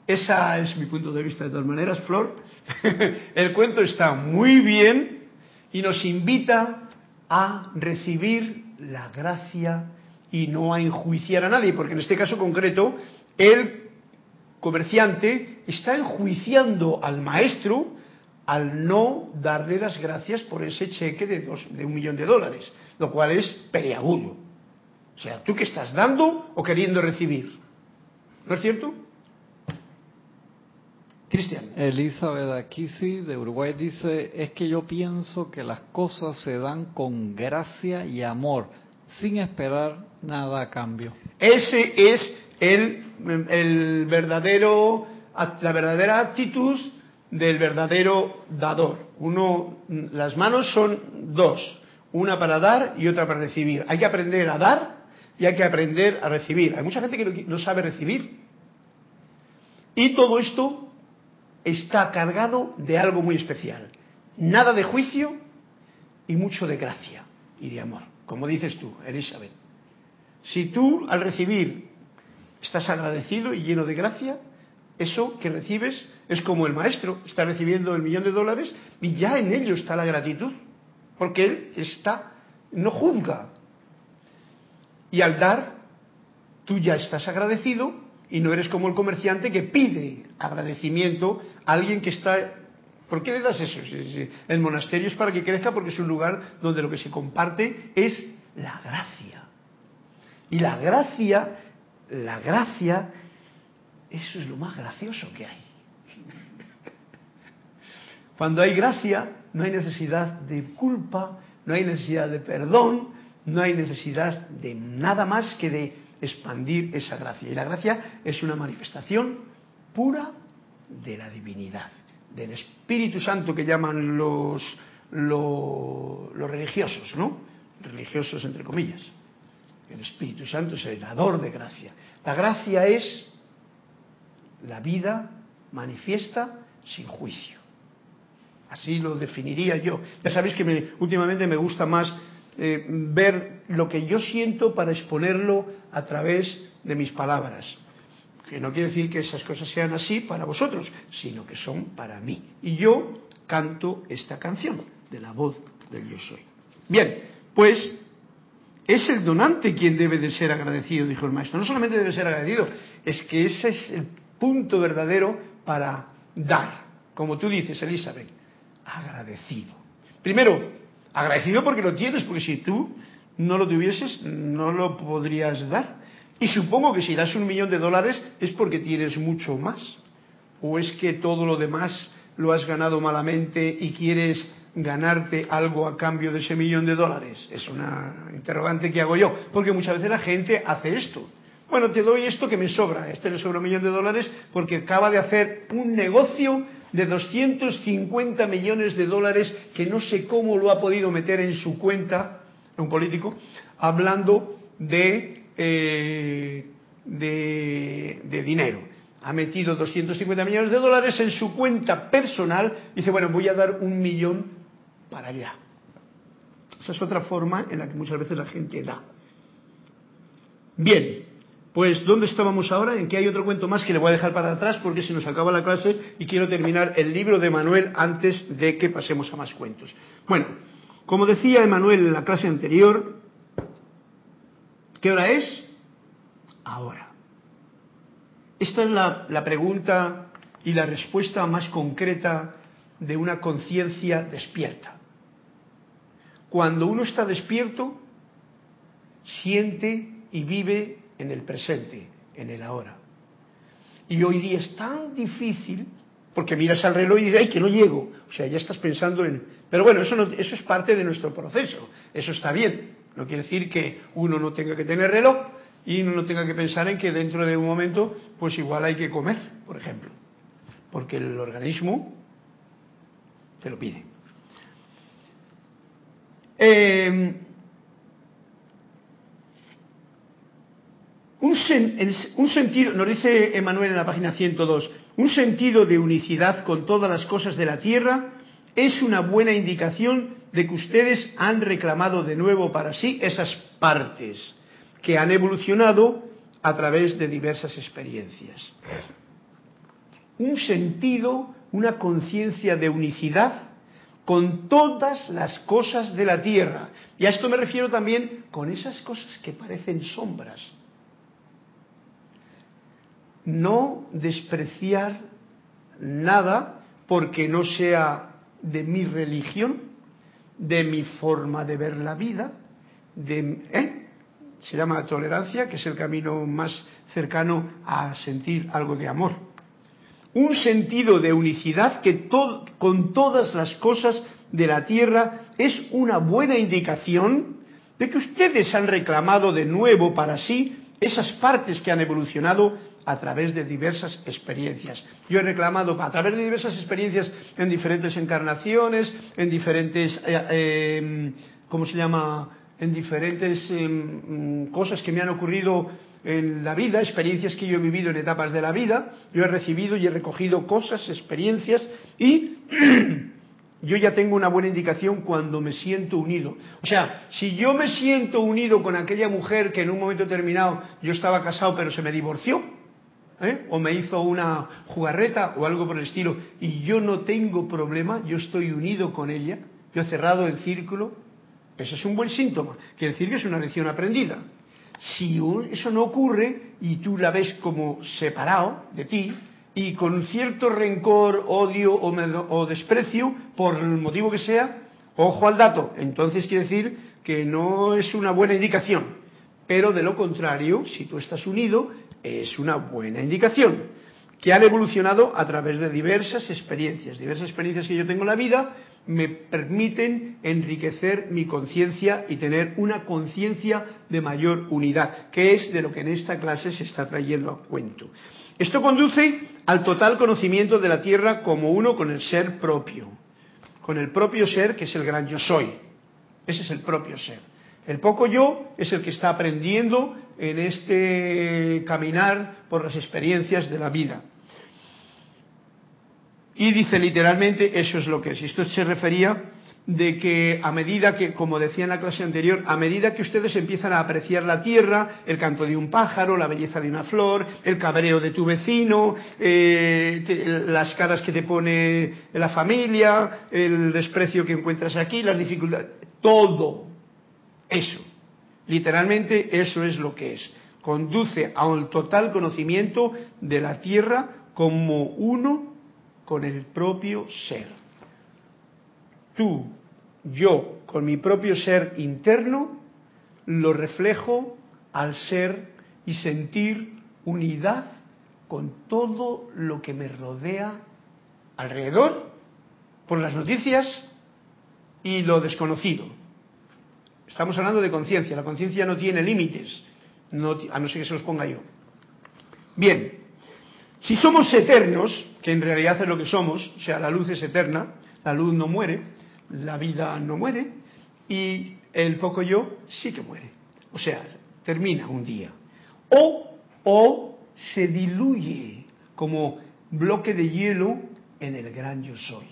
Ese es mi punto de vista de todas maneras, Flor. El cuento está muy bien y nos invita a recibir la gracia y no a enjuiciar a nadie, porque en este caso concreto el comerciante está enjuiciando al maestro al no darle las gracias por ese cheque de, dos, de un millón de dólares, lo cual es peleagudo. O sea, ¿tú qué estás dando o queriendo recibir? ¿No es cierto? Cristian. Elizabeth Aquisi de Uruguay dice, es que yo pienso que las cosas se dan con gracia y amor, sin esperar nada a cambio. Ese es el, el verdadero, la verdadera actitud del verdadero dador. Uno, las manos son dos, una para dar y otra para recibir. Hay que aprender a dar y hay que aprender a recibir. Hay mucha gente que no sabe recibir. Y todo esto está cargado de algo muy especial. Nada de juicio y mucho de gracia y de amor, como dices tú, Elizabeth. Si tú al recibir estás agradecido y lleno de gracia, eso que recibes es como el maestro está recibiendo el millón de dólares y ya en ello está la gratitud, porque él está, no juzga. Y al dar, tú ya estás agradecido y no eres como el comerciante que pide agradecimiento a alguien que está... ¿Por qué le das eso? El monasterio es para que crezca porque es un lugar donde lo que se comparte es la gracia. Y la gracia, la gracia eso es lo más gracioso que hay. Cuando hay gracia, no hay necesidad de culpa, no hay necesidad de perdón, no hay necesidad de nada más que de expandir esa gracia. Y la gracia es una manifestación pura de la divinidad, del Espíritu Santo que llaman los, los, religiosos, ¿no? Religiosos entre comillas. El Espíritu Santo es el dador de gracia. La gracia es la vida manifiesta sin juicio. Así lo definiría yo. Ya sabéis que me, últimamente me gusta más eh, ver lo que yo siento para exponerlo a través de mis palabras. Que no quiere decir que esas cosas sean así para vosotros, sino que son para mí. Y yo canto esta canción de la voz del yo soy. Bien, pues es el donante quien debe de ser agradecido, dijo el maestro. No solamente debe ser agradecido, es que ese es el punto verdadero para dar. Como tú dices, Elizabeth, agradecido. Primero, agradecido porque lo tienes, porque si tú no lo tuvieses, no lo podrías dar. Y supongo que si das un millón de dólares es porque tienes mucho más. ¿O es que todo lo demás lo has ganado malamente y quieres ganarte algo a cambio de ese millón de dólares? Es una interrogante que hago yo, porque muchas veces la gente hace esto. Bueno, te doy esto que me sobra, este le sobra un millón de dólares porque acaba de hacer un negocio de 250 millones de dólares que no sé cómo lo ha podido meter en su cuenta, un político, hablando de, eh, de, de dinero ha metido 250 millones de dólares en su cuenta personal y dice, bueno, voy a dar un millón para allá. Esa es otra forma en la que muchas veces la gente da. Bien, pues ¿dónde estábamos ahora? En que hay otro cuento más que le voy a dejar para atrás porque se nos acaba la clase y quiero terminar el libro de Manuel antes de que pasemos a más cuentos. Bueno, como decía Emanuel en la clase anterior, ¿qué hora es? Ahora. Esta es la, la pregunta y la respuesta más concreta de una conciencia despierta. Cuando uno está despierto, siente y vive en el presente, en el ahora. Y hoy día es tan difícil, porque miras al reloj y dices, ay, que no llego. O sea, ya estás pensando en... Pero bueno, eso, eso es parte de nuestro proceso, eso está bien. No quiere decir que uno no tenga que tener reloj y uno no tenga que pensar en que dentro de un momento, pues igual hay que comer, por ejemplo. Porque el organismo te lo pide. Eh, un, sentido, nos dice Emanuel en la página 102, un sentido de unicidad con todas las cosas de la tierra es una buena indicación de que ustedes han reclamado de nuevo para sí esas partes que han evolucionado a través de diversas experiencias. Un sentido, una conciencia de unicidad con todas las cosas de la tierra. Y a esto me refiero también con esas cosas que parecen sombras. No despreciar nada porque no sea de mi religión, de mi forma de ver la vida, de, ¿eh? se llama tolerancia, que es el camino más cercano a sentir algo de amor un sentido de unicidad que con todas las cosas de la tierra es una buena indicación de que ustedes han reclamado de nuevo para sí esas partes que han evolucionado a través de diversas experiencias. Yo he reclamado a través de diversas experiencias en diferentes encarnaciones, en diferentes, eh, eh, ¿cómo se llama? En diferentes eh, cosas que me han ocurrido en la vida, experiencias que yo he vivido en etapas de la vida, yo he recibido y he recogido cosas, experiencias y yo ya tengo una buena indicación cuando me siento unido. O sea, si yo me siento unido con aquella mujer que en un momento determinado yo estaba casado pero se me divorció, ¿eh? o me hizo una jugarreta o algo por el estilo, y yo no tengo problema, yo estoy unido con ella, yo he cerrado el círculo, eso es un buen síntoma, quiere decir que es una lección aprendida. Si eso no ocurre y tú la ves como separado de ti y con cierto rencor, odio o, desprecio, por el motivo que sea, ojo al dato, entonces quiere decir que no es una buena indicación. Pero de lo contrario, si tú estás unido, es una buena indicación que han evolucionado a través de diversas experiencias, diversas experiencias que yo tengo en la vida me permiten enriquecer mi conciencia y tener una conciencia de mayor unidad, que es de lo que en esta clase se está trayendo a cuento. Esto conduce al total conocimiento de la Tierra como uno con el ser propio, con el propio ser que es el gran yo soy. Ese es el propio ser. El poco yo es el que está aprendiendo en este caminar por las experiencias de la vida. Y dice literalmente, eso es lo que es. Esto se refería de que a medida que, como decía en la clase anterior, a medida que ustedes empiezan a apreciar la tierra, el canto de un pájaro, la belleza de una flor, el cabreo de tu vecino, eh, las caras que te pone la familia, el desprecio que encuentras aquí, las dificultades, todo eso, literalmente eso es lo que es. Conduce a un total conocimiento de la tierra como uno con el propio ser. Tú, yo, con mi propio ser interno, lo reflejo al ser y sentir unidad con todo lo que me rodea alrededor, por las noticias y lo desconocido. Estamos hablando de conciencia. La conciencia no tiene límites, a no ser que se los ponga yo. Bien, si somos eternos, que en realidad es lo que somos, o sea, la luz es eterna, la luz no muere, la vida no muere, y el poco yo sí que muere. O sea, termina un día. O, o se diluye como bloque de hielo en el gran yo soy.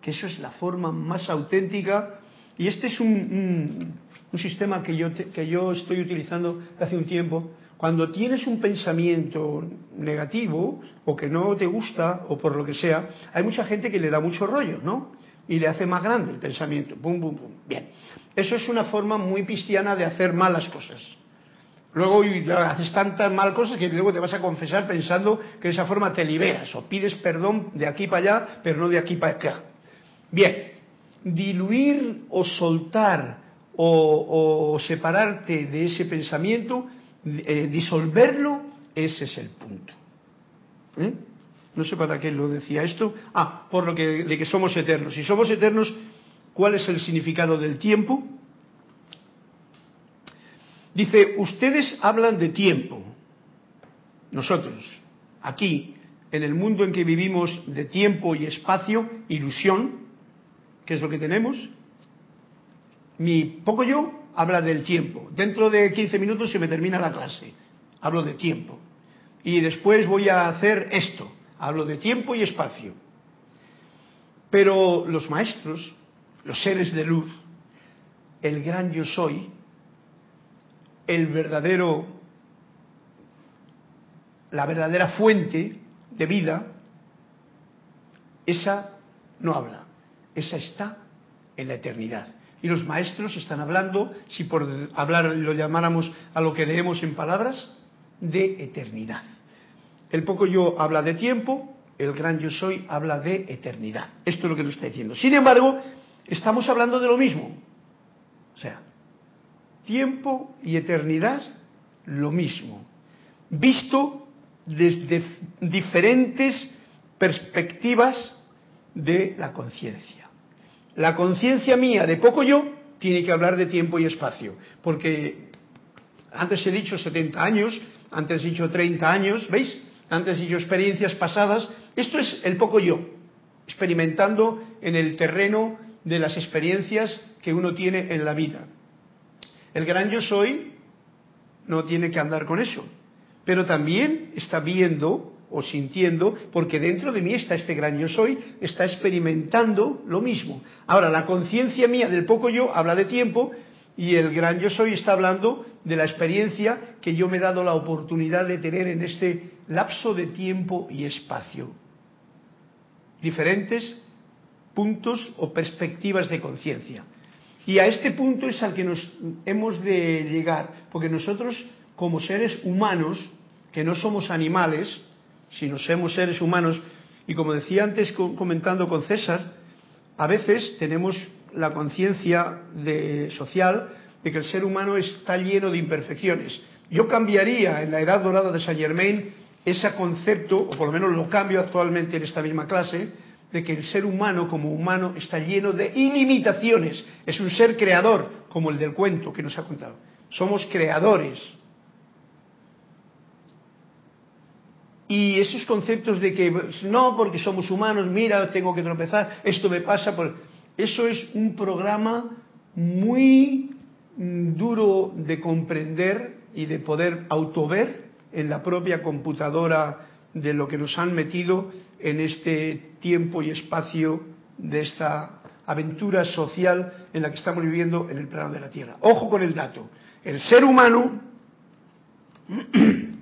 Que eso es la forma más auténtica. Y este es un, un, sistema que yo, que yo estoy utilizando hace un tiempo. Cuando tienes un pensamiento negativo o que no te gusta o por lo que sea, hay mucha gente que le da mucho rollo, ¿no? Y le hace más grande el pensamiento. Bum, bum, bum. Bien. Eso es una forma muy cristiana de hacer malas cosas. Luego haces tantas mal cosas que luego te vas a confesar pensando que de esa forma te liberas o pides perdón de aquí para allá, pero no de aquí para acá. Bien, diluir o soltar o, separarte de ese pensamiento, eh, disolverlo, ese es el punto. ¿Eh? No sé para qué lo decía esto. Ah, por lo que de que somos eternos. Si somos eternos, ¿cuál es el significado del tiempo? Dice, ustedes hablan de tiempo. Nosotros, aquí, en el mundo en que vivimos de tiempo y espacio, ilusión, que es lo que tenemos, mi poco yo habla del tiempo. Dentro de 15 minutos se me termina la clase. Hablo de tiempo. Y después voy a hacer esto. Hablo de tiempo y espacio. Pero los maestros, los seres de luz, el gran yo soy, el verdadero, la verdadera fuente de vida, esa no habla, esa está en la eternidad. Y los maestros están hablando, si por hablar lo llamáramos a lo que leemos en palabras, de eternidad. El poco yo habla de tiempo, el gran yo soy habla de eternidad. Esto es lo que nos está diciendo. Sin embargo, estamos hablando de lo mismo. O sea, tiempo y eternidad, lo mismo, visto desde diferentes perspectivas de la conciencia. La conciencia mía de poco yo tiene que hablar de tiempo y espacio, porque antes he dicho 70 años, antes he dicho 30 años, ¿veis? Antes he dicho experiencias pasadas. Esto es el poco yo, experimentando en el terreno de las experiencias que uno tiene en la vida. El gran yo soy no tiene que andar con eso, pero también está viendo o sintiendo, porque dentro de mí está este gran yo soy, está experimentando lo mismo. Ahora, la conciencia mía del poco yo habla de tiempo y el gran yo soy está hablando de la experiencia que yo me he dado la oportunidad de tener en este lapso de tiempo y espacio. Diferentes puntos o perspectivas de conciencia. Y a este punto es al que nos hemos de llegar, porque nosotros como seres humanos, que no somos animales, sino somos seres humanos, y como decía antes comentando con César, a veces tenemos la conciencia social de que el ser humano está lleno de imperfecciones. Yo cambiaría en la edad dorada de Saint Germain ese concepto, o por lo menos lo cambio actualmente en esta misma clase, de que el ser humano como humano está lleno de ilimitaciones. Es un ser creador, como el del cuento que nos ha contado. Somos creadores. Y esos conceptos de que no, porque somos humanos, mira, tengo que tropezar, esto me pasa, por... eso es un programa muy mm, duro de comprender y de poder autover en la propia computadora de lo que nos han metido en este tiempo y espacio de esta aventura social en la que estamos viviendo en el plano de la Tierra. Ojo con el dato. El ser humano, ¿qué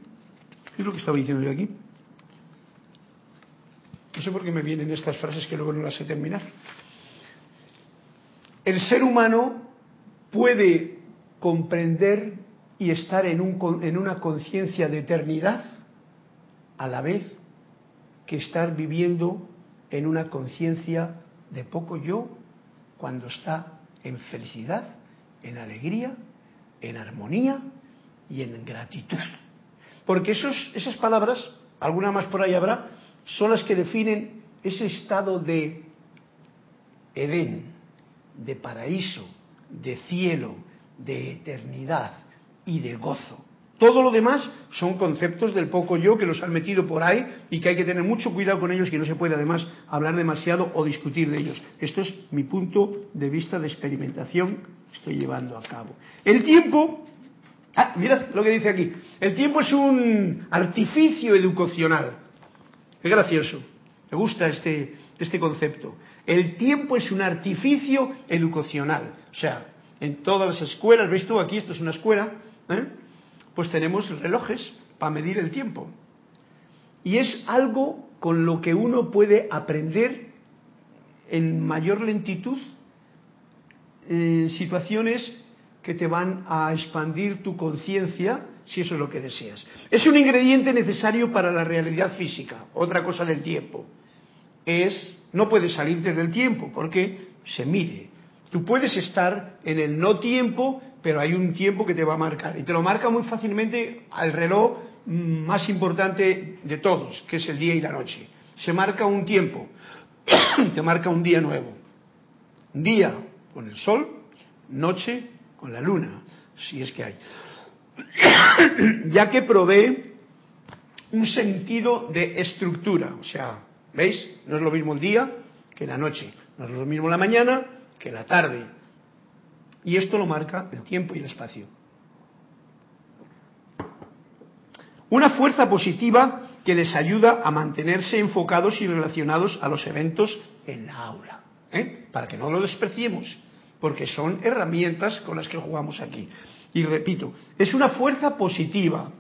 lo que estaba diciendo yo aquí? No sé por qué me vienen estas frases que luego no las sé terminar. El ser humano puede comprender y estar en, un, en una conciencia de eternidad a la vez que estar viviendo en una conciencia de poco yo cuando está en felicidad, en alegría, en armonía y en gratitud. Porque esos, esas palabras, alguna más por ahí habrá, son las que definen ese estado de Edén, de paraíso, de cielo, de eternidad y de gozo. Todo lo demás son conceptos del poco yo que los han metido por ahí y que hay que tener mucho cuidado con ellos, que no se puede además hablar demasiado o discutir de ellos. Esto es mi punto de vista de experimentación que estoy llevando a cabo. El tiempo, ah, mirad lo que dice aquí, el tiempo es un artificio educacional. Es gracioso, me gusta este, este concepto. El tiempo es un artificio educacional. O sea, en todas las escuelas, ¿ves tú aquí? Esto es una escuela. ¿eh? pues tenemos relojes para medir el tiempo. Y es algo con lo que uno puede aprender en mayor lentitud en situaciones que te van a expandir tu conciencia, si eso es lo que deseas. Es un ingrediente necesario para la realidad física, otra cosa del tiempo. Es, no puedes salirte del tiempo porque se mide. Tú puedes estar en el no tiempo pero hay un tiempo que te va a marcar. Y te lo marca muy fácilmente al reloj más importante de todos, que es el día y la noche. Se marca un tiempo, te marca un día nuevo. Día con el sol, noche con la luna, si es que hay. ya que provee un sentido de estructura. O sea, ¿veis? No es lo mismo el día que la noche, no es lo mismo la mañana que la tarde, y esto lo marca el tiempo y el espacio. Una fuerza positiva que les ayuda a mantenerse enfocados y relacionados a los eventos en la aula. ¿eh? Para que no lo despreciemos, porque son herramientas con las que jugamos aquí. Y repito, es una fuerza positiva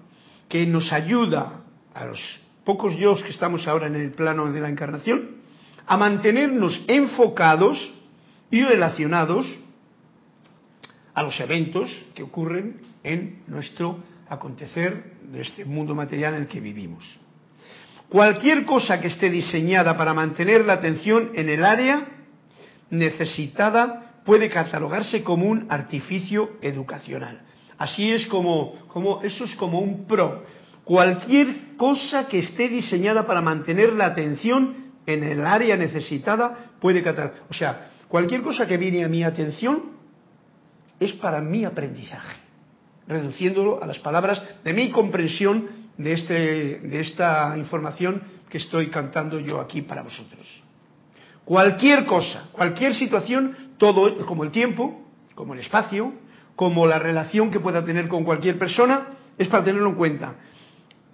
que nos ayuda a los pocos yo que estamos ahora en el plano de la encarnación a mantenernos enfocados y relacionados a los eventos que ocurren en nuestro acontecer de este mundo material en el que vivimos. Cualquier cosa que esté diseñada para mantener la atención en el área necesitada puede catalogarse como un artificio educacional. Así es como, como eso es como un pro. Cualquier cosa que esté diseñada para mantener la atención en el área necesitada puede catalogar. O sea, cualquier cosa que viene a mi atención es para mi aprendizaje, reduciéndolo a las palabras de mi comprensión de, este, de esta información que estoy cantando yo aquí para vosotros. Cualquier cosa, cualquier situación, todo como el tiempo, como el espacio, como la relación que pueda tener con cualquier persona, es para tenerlo en cuenta.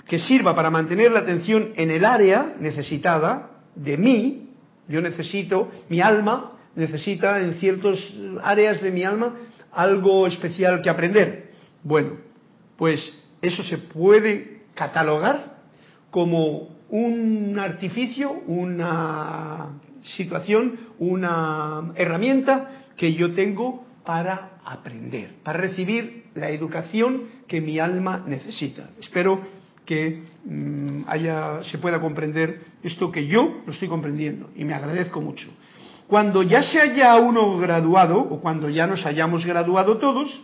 Que sirva para mantener la atención en el área necesitada de mí, yo necesito, mi alma necesita en ciertas áreas de mi alma algo especial que aprender. Bueno, pues eso se puede catalogar como un artificio, una situación, una herramienta que yo tengo para aprender, para recibir la educación que mi alma necesita. Espero que mm, haya, se pueda comprender esto que yo lo estoy comprendiendo y me agradezco mucho. Cuando ya se haya uno graduado, o cuando ya nos hayamos graduado todos,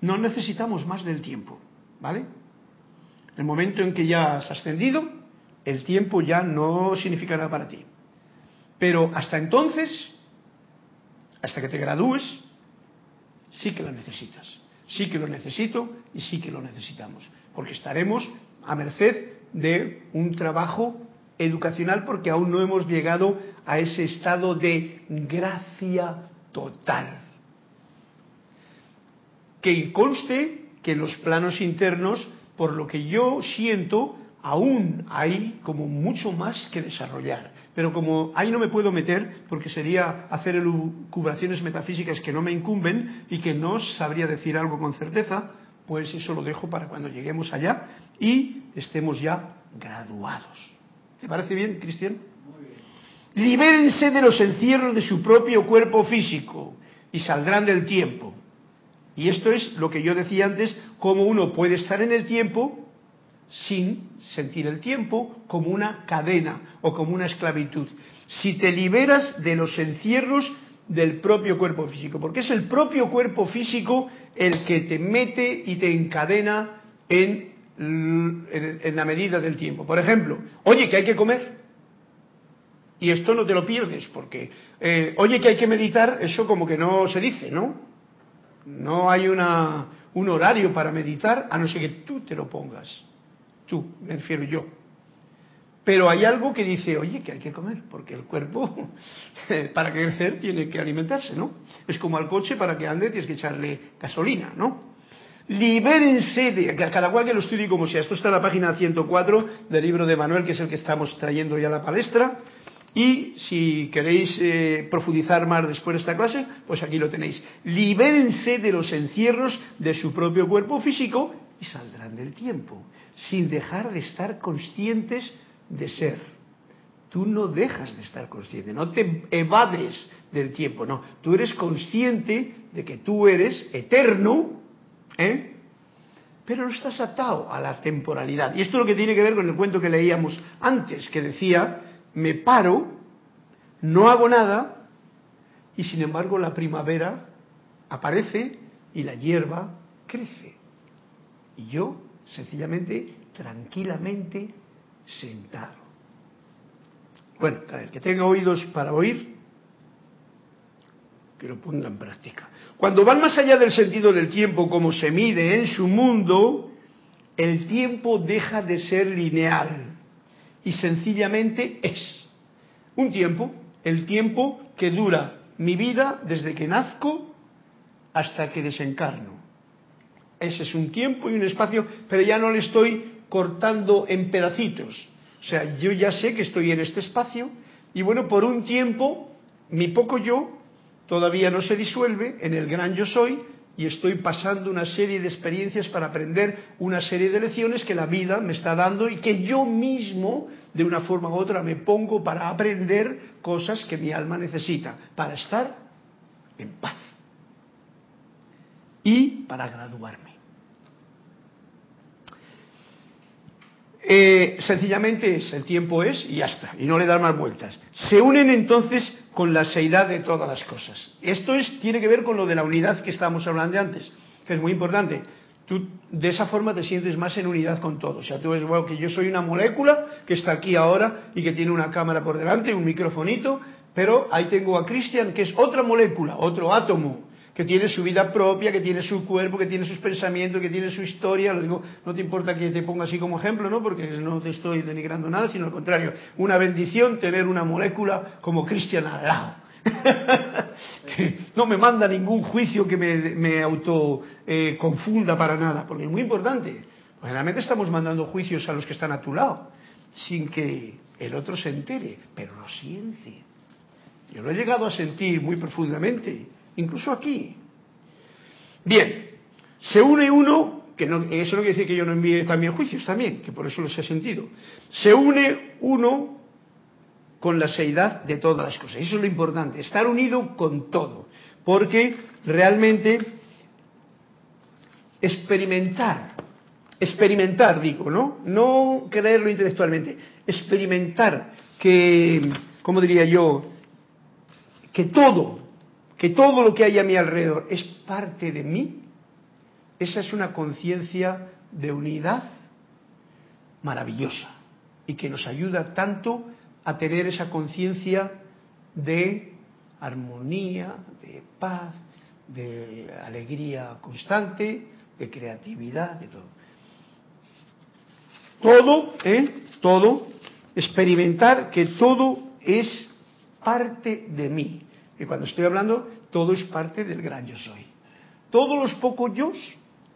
no necesitamos más del tiempo, ¿vale? El momento en que ya has ascendido, el tiempo ya no significará para ti. Pero hasta entonces, hasta que te gradúes, sí que lo necesitas. Sí que lo necesito y sí que lo necesitamos. Porque estaremos a merced de un trabajo educacional porque aún no hemos llegado a ese estado de gracia total. Que conste que en los planos internos, por lo que yo siento, aún hay como mucho más que desarrollar. Pero como ahí no me puedo meter, porque sería hacer elucubraciones metafísicas que no me incumben y que no sabría decir algo con certeza, pues eso lo dejo para cuando lleguemos allá y estemos ya graduados. ¿Te parece bien, Cristian? Libérense de los encierros de su propio cuerpo físico y saldrán del tiempo. Y esto es lo que yo decía antes, cómo uno puede estar en el tiempo sin sentir el tiempo como una cadena o como una esclavitud. Si te liberas de los encierros del propio cuerpo físico, porque es el propio cuerpo físico el que te mete y te encadena en, en, la medida del tiempo. Por ejemplo, oye, que hay que comer. Y esto no te lo pierdes, porque, eh, oye, que hay que meditar, eso como que no se dice, ¿no? No hay una, un horario para meditar, a no ser que tú te lo pongas. Tú, me refiero yo. Pero hay algo que dice, oye, que hay que comer, porque el cuerpo, para crecer, tiene que alimentarse, ¿no? Es como al coche, para que ande, tienes que echarle gasolina, ¿no? Libérense de, cada cual que lo estudie como sea. Esto está en la página 104 del libro de Manuel, que es el que estamos trayendo ya a la palestra. Y si queréis eh, profundizar más después de esta clase, pues aquí lo tenéis. Libérense de los encierros de su propio cuerpo físico y saldrán del tiempo, sin dejar de estar conscientes de ser. Tú no dejas de estar consciente, no te evades del tiempo, no. Tú eres consciente de que tú eres eterno, ¿eh? pero no estás atado a la temporalidad. Y esto es lo que tiene que ver con el cuento que leíamos antes, que decía, me paro, no hago nada, y sin embargo la primavera aparece y la hierba crece. Y yo, sencillamente, tranquilamente, sentado. Bueno, el que tenga oídos para oír, que lo ponga en práctica. Cuando van más allá del sentido del tiempo como se mide en su mundo, el tiempo deja de ser lineal y sencillamente es. Un tiempo, el tiempo que dura mi vida desde que nazco hasta que desencarno. Ese es un tiempo y un espacio, pero ya no le estoy cortando en pedacitos. O sea, yo ya sé que estoy en este espacio y bueno, por un tiempo mi poco yo todavía no se disuelve en el gran yo soy y estoy pasando una serie de experiencias para aprender una serie de lecciones que la vida me está dando y que yo mismo, de una forma u otra, me pongo para aprender cosas que mi alma necesita, para estar en paz y para graduarme. Eh, sencillamente es, el tiempo es y ya está, y no le dan más vueltas. Se unen entonces con la seidad de todas las cosas. Esto es, tiene que ver con lo de la unidad que estábamos hablando antes, que es muy importante. Tú de esa forma te sientes más en unidad con todo. O sea, tú ves, bueno, que yo soy una molécula que está aquí ahora y que tiene una cámara por delante, un microfonito, pero ahí tengo a Cristian, que es otra molécula, otro átomo, que tiene su vida propia, que tiene su cuerpo, que tiene sus pensamientos, que tiene su historia. Lo digo, no te importa que te ponga así como ejemplo, ¿no? Porque no te estoy denigrando nada, sino al contrario, una bendición tener una molécula como Cristian al lado. que no me manda ningún juicio que me, auto eh, confunda para nada, porque es muy importante. Generalmente estamos mandando juicios a los que están a tu lado, sin que el otro se entere, pero lo siente. Yo lo he llegado a sentir muy profundamente incluso aquí. Bien, se une uno, que no, eso no quiere decir que yo no envíe también juicios, también, que por eso los he sentido. Se une uno con la seidad de todas las cosas. Eso es lo importante, estar unido con todo. Porque realmente experimentar, experimentar digo, ¿no? No creerlo intelectualmente, experimentar que, ¿cómo diría yo? Que todo, que todo lo que hay a mi alrededor es parte de mí, esa es una conciencia de unidad maravillosa y que nos ayuda tanto a tener esa conciencia de armonía, de paz, de alegría constante, de creatividad, de todo. Todo, ¿eh? Todo, experimentar que todo es parte de mí. Y cuando estoy hablando, todo es parte del gran yo soy. Todos los pocos yo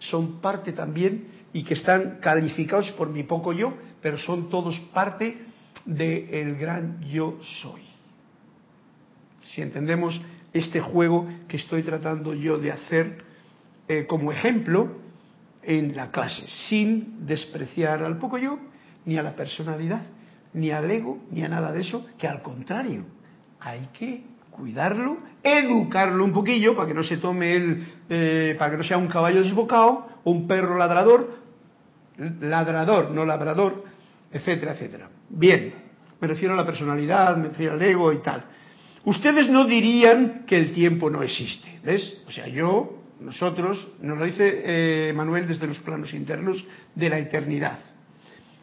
son parte también y que están calificados por mi poco yo, pero son todos parte del gran yo soy. Si entendemos este juego que estoy tratando yo de hacer eh, como ejemplo en la clase, sin despreciar al poco yo, ni a la personalidad, ni al ego, ni a nada de eso, que al contrario, hay que cuidarlo, educarlo un poquillo para que no se tome el, eh, para que no sea un caballo desbocado, un perro ladrador, ladrador, no labrador, etcétera, etcétera. Bien, me refiero a la personalidad, me refiero al ego y tal. Ustedes no dirían que el tiempo no existe, ¿ves? O sea, yo, nosotros, nos lo dice eh, Manuel desde los planos internos de la eternidad.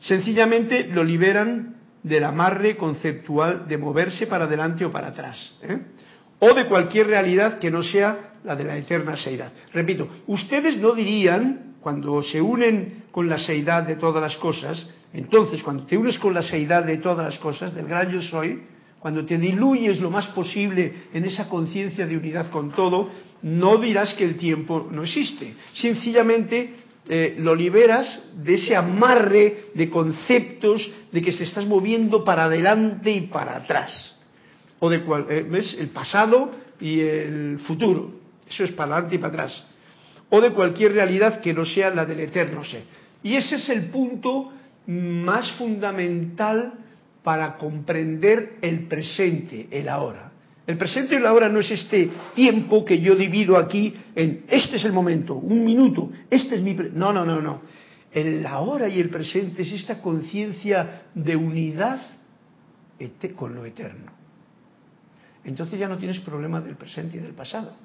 Sencillamente lo liberan del amarre conceptual de moverse para adelante o para atrás, ¿eh? o de cualquier realidad que no sea la de la eterna seidad. Repito, ustedes no dirían, cuando se unen con la seidad de todas las cosas, entonces cuando te unes con la seidad de todas las cosas, del gran yo soy, cuando te diluyes lo más posible en esa conciencia de unidad con todo, no dirás que el tiempo no existe. Sencillamente eh, lo liberas de ese amarre de conceptos de que se estás moviendo para adelante y para atrás. O de cual, eh, ¿ves? El pasado y el futuro. Eso es para adelante y para atrás. O de cualquier realidad que no sea la del eterno ser. Y ese es el punto más fundamental para comprender el presente, el ahora. El presente y el ahora no es este tiempo que yo divido aquí en este es el momento, un minuto, este es mi... no, no, no, no. El ahora y el presente es esta conciencia de unidad con lo eterno. Entonces ya no tienes problema del presente y del pasado.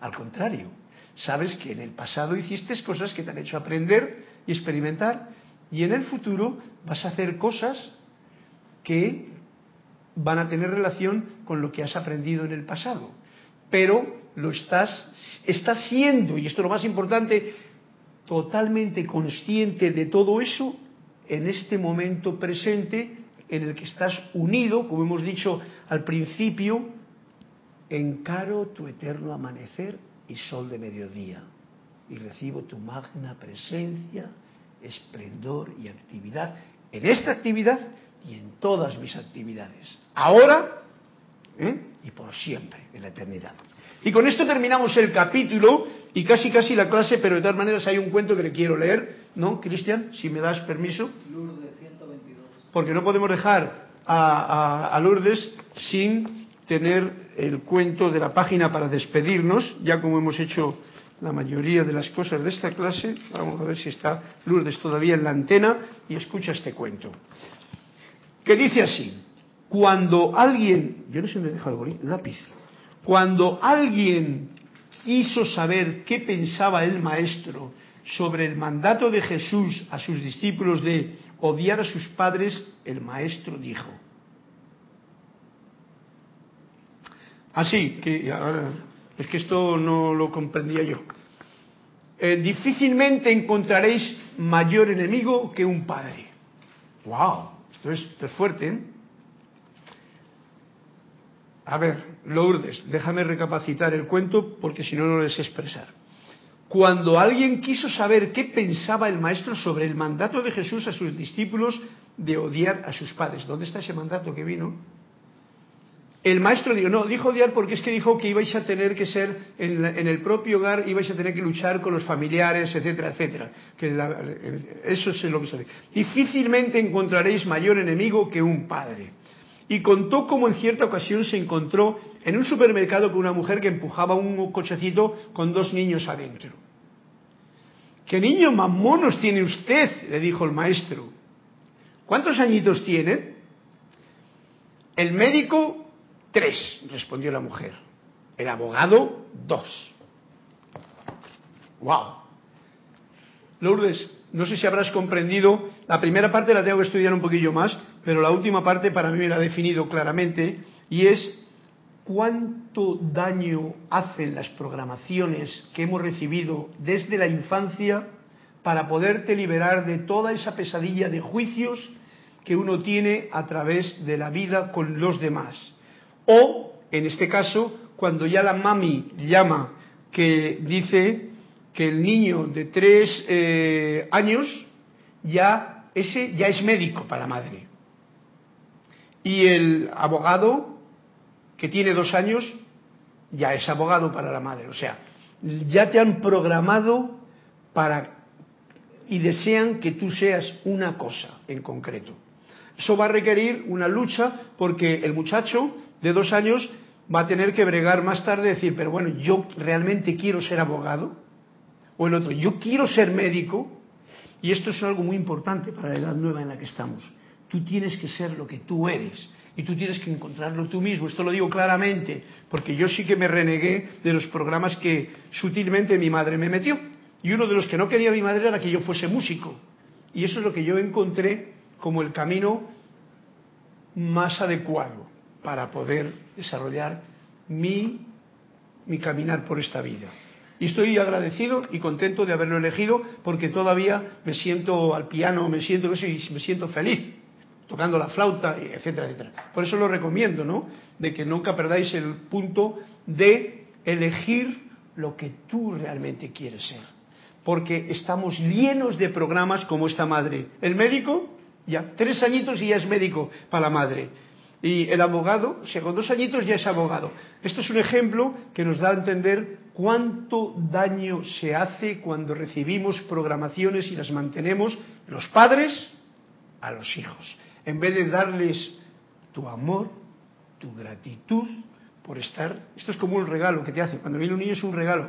Al contrario, sabes que en el pasado hiciste cosas que te han hecho aprender y experimentar y en el futuro vas a hacer cosas que van a tener relación con lo que has aprendido en el pasado. Pero lo estás, estás siendo, y esto es lo más importante, totalmente consciente de todo eso en este momento presente en el que estás unido, como hemos dicho al principio, encaro tu eterno amanecer y sol de mediodía y recibo tu magna presencia, esplendor y actividad. En esta actividad y en todas mis actividades, ahora ¿eh? y por siempre, en la eternidad. Y con esto terminamos el capítulo y casi casi la clase, pero de todas maneras hay un cuento que le quiero leer, ¿no, Cristian? Si me das permiso. Lourdes 122. Porque no podemos dejar a, a, a Lourdes sin tener el cuento de la página para despedirnos, ya como hemos hecho la mayoría de las cosas de esta clase. Vamos a ver si está Lourdes todavía en la antena y escucha este cuento que dice así, cuando alguien, yo no sé dónde deja el lápiz, cuando alguien quiso saber qué pensaba el maestro sobre el mandato de Jesús a sus discípulos de odiar a sus padres, el maestro dijo. Así, que ahora, es que esto no lo comprendía yo. Eh, difícilmente encontraréis mayor enemigo que un padre. ¡Wow! Esto es, fuerte. ¿eh? A ver, Lourdes, déjame recapacitar el cuento porque si no, no les expresar. Cuando alguien quiso saber qué pensaba el maestro sobre el mandato de Jesús a sus discípulos de odiar a sus padres, ¿dónde está ese mandato que vino? El maestro dijo, no, dijo odiar porque es que dijo que ibais a tener que ser, en, el propio hogar ibais a tener que luchar con los familiares, etcétera, etcétera. Que eso es lo que sale. Difícilmente encontraréis mayor enemigo que un padre. Y contó cómo en cierta ocasión se encontró en un supermercado con una mujer que empujaba un cochecito con dos niños adentro. ¿Qué niños más tiene usted? le dijo el maestro. ¿Cuántos añitos tiene? El médico Tres, respondió la mujer. El abogado, dos. ¡Wow! Lourdes, no sé si habrás comprendido, la primera parte la tengo que estudiar un poquillo más, pero la última parte para mí me la ha definido claramente y es cuánto daño hacen las programaciones que hemos recibido desde la infancia para poderte liberar de toda esa pesadilla de juicios que uno tiene a través de la vida con los demás. O, en este caso, cuando ya la mami llama que dice que el niño de tres eh, años ya ese ya es médico para la madre. Y el abogado que tiene dos años ya es abogado para la madre. O sea ya te han programado para y desean que tú seas una cosa en concreto. Eso va a requerir una lucha porque el muchacho de dos años va a tener que bregar más tarde decir, pero bueno, yo realmente quiero ser abogado, o el otro, yo quiero ser médico, Y esto es algo muy importante para la edad nueva en la que estamos. Tú tienes que ser lo que tú eres y tú tienes que encontrarlo tú mismo. Esto lo digo claramente, porque yo sí que me renegué de los programas que sutilmente mi madre me metió. Y uno de los que no quería mi madre era que yo fuese músico. Y eso es lo que yo encontré como el camino más adecuado para poder desarrollar mi, mi caminar por esta vida. Y estoy agradecido y contento de haberlo elegido porque todavía me siento al piano, me siento me siento feliz tocando la flauta, etcétera, etcétera. Por eso lo recomiendo, ¿no? De que nunca perdáis el punto de elegir lo que tú realmente quieres ser. Porque estamos llenos de programas como esta madre. El médico, ya, tres añitos y ya es médico para la madre. Y el abogado, o sea, con dos añitos ya es abogado. Esto es un ejemplo que nos da a entender cuánto daño se hace cuando recibimos programaciones y las mantenemos los padres a los hijos. En vez de darles tu amor, tu gratitud por estar. Esto es como un regalo que te hace. Cuando viene un niño es un regalo.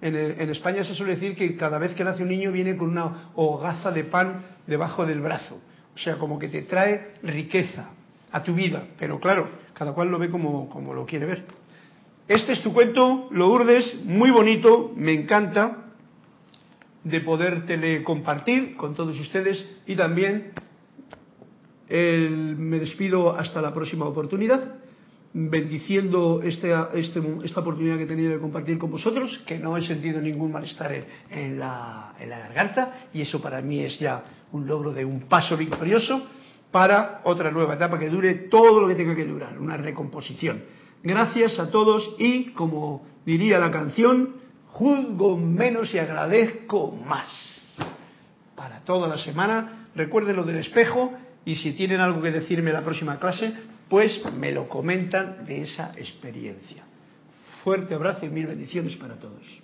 En, en España se suele decir que cada vez que nace un niño viene con una hogaza de pan debajo del brazo. O sea, como que te trae riqueza, a tu vida. Pero claro, cada cual lo ve como, como lo quiere ver. Este es tu cuento, lo urdes, muy bonito, me encanta de podértele compartir con todos ustedes y también me despido hasta la próxima oportunidad, bendiciendo este, este, esta oportunidad que he tenido de compartir con vosotros, que no he sentido ningún malestar en la, en la garganta y eso para mí es ya un logro de un paso victorioso para otra nueva etapa que dure todo lo que tenga que durar, una recomposición. Gracias a todos y, como diría la canción, juzgo menos y agradezco más. Para toda la semana, recuerden lo del espejo y si tienen algo que decirme la próxima clase, pues me lo comentan de esa experiencia. Fuerte abrazo y mil bendiciones para todos.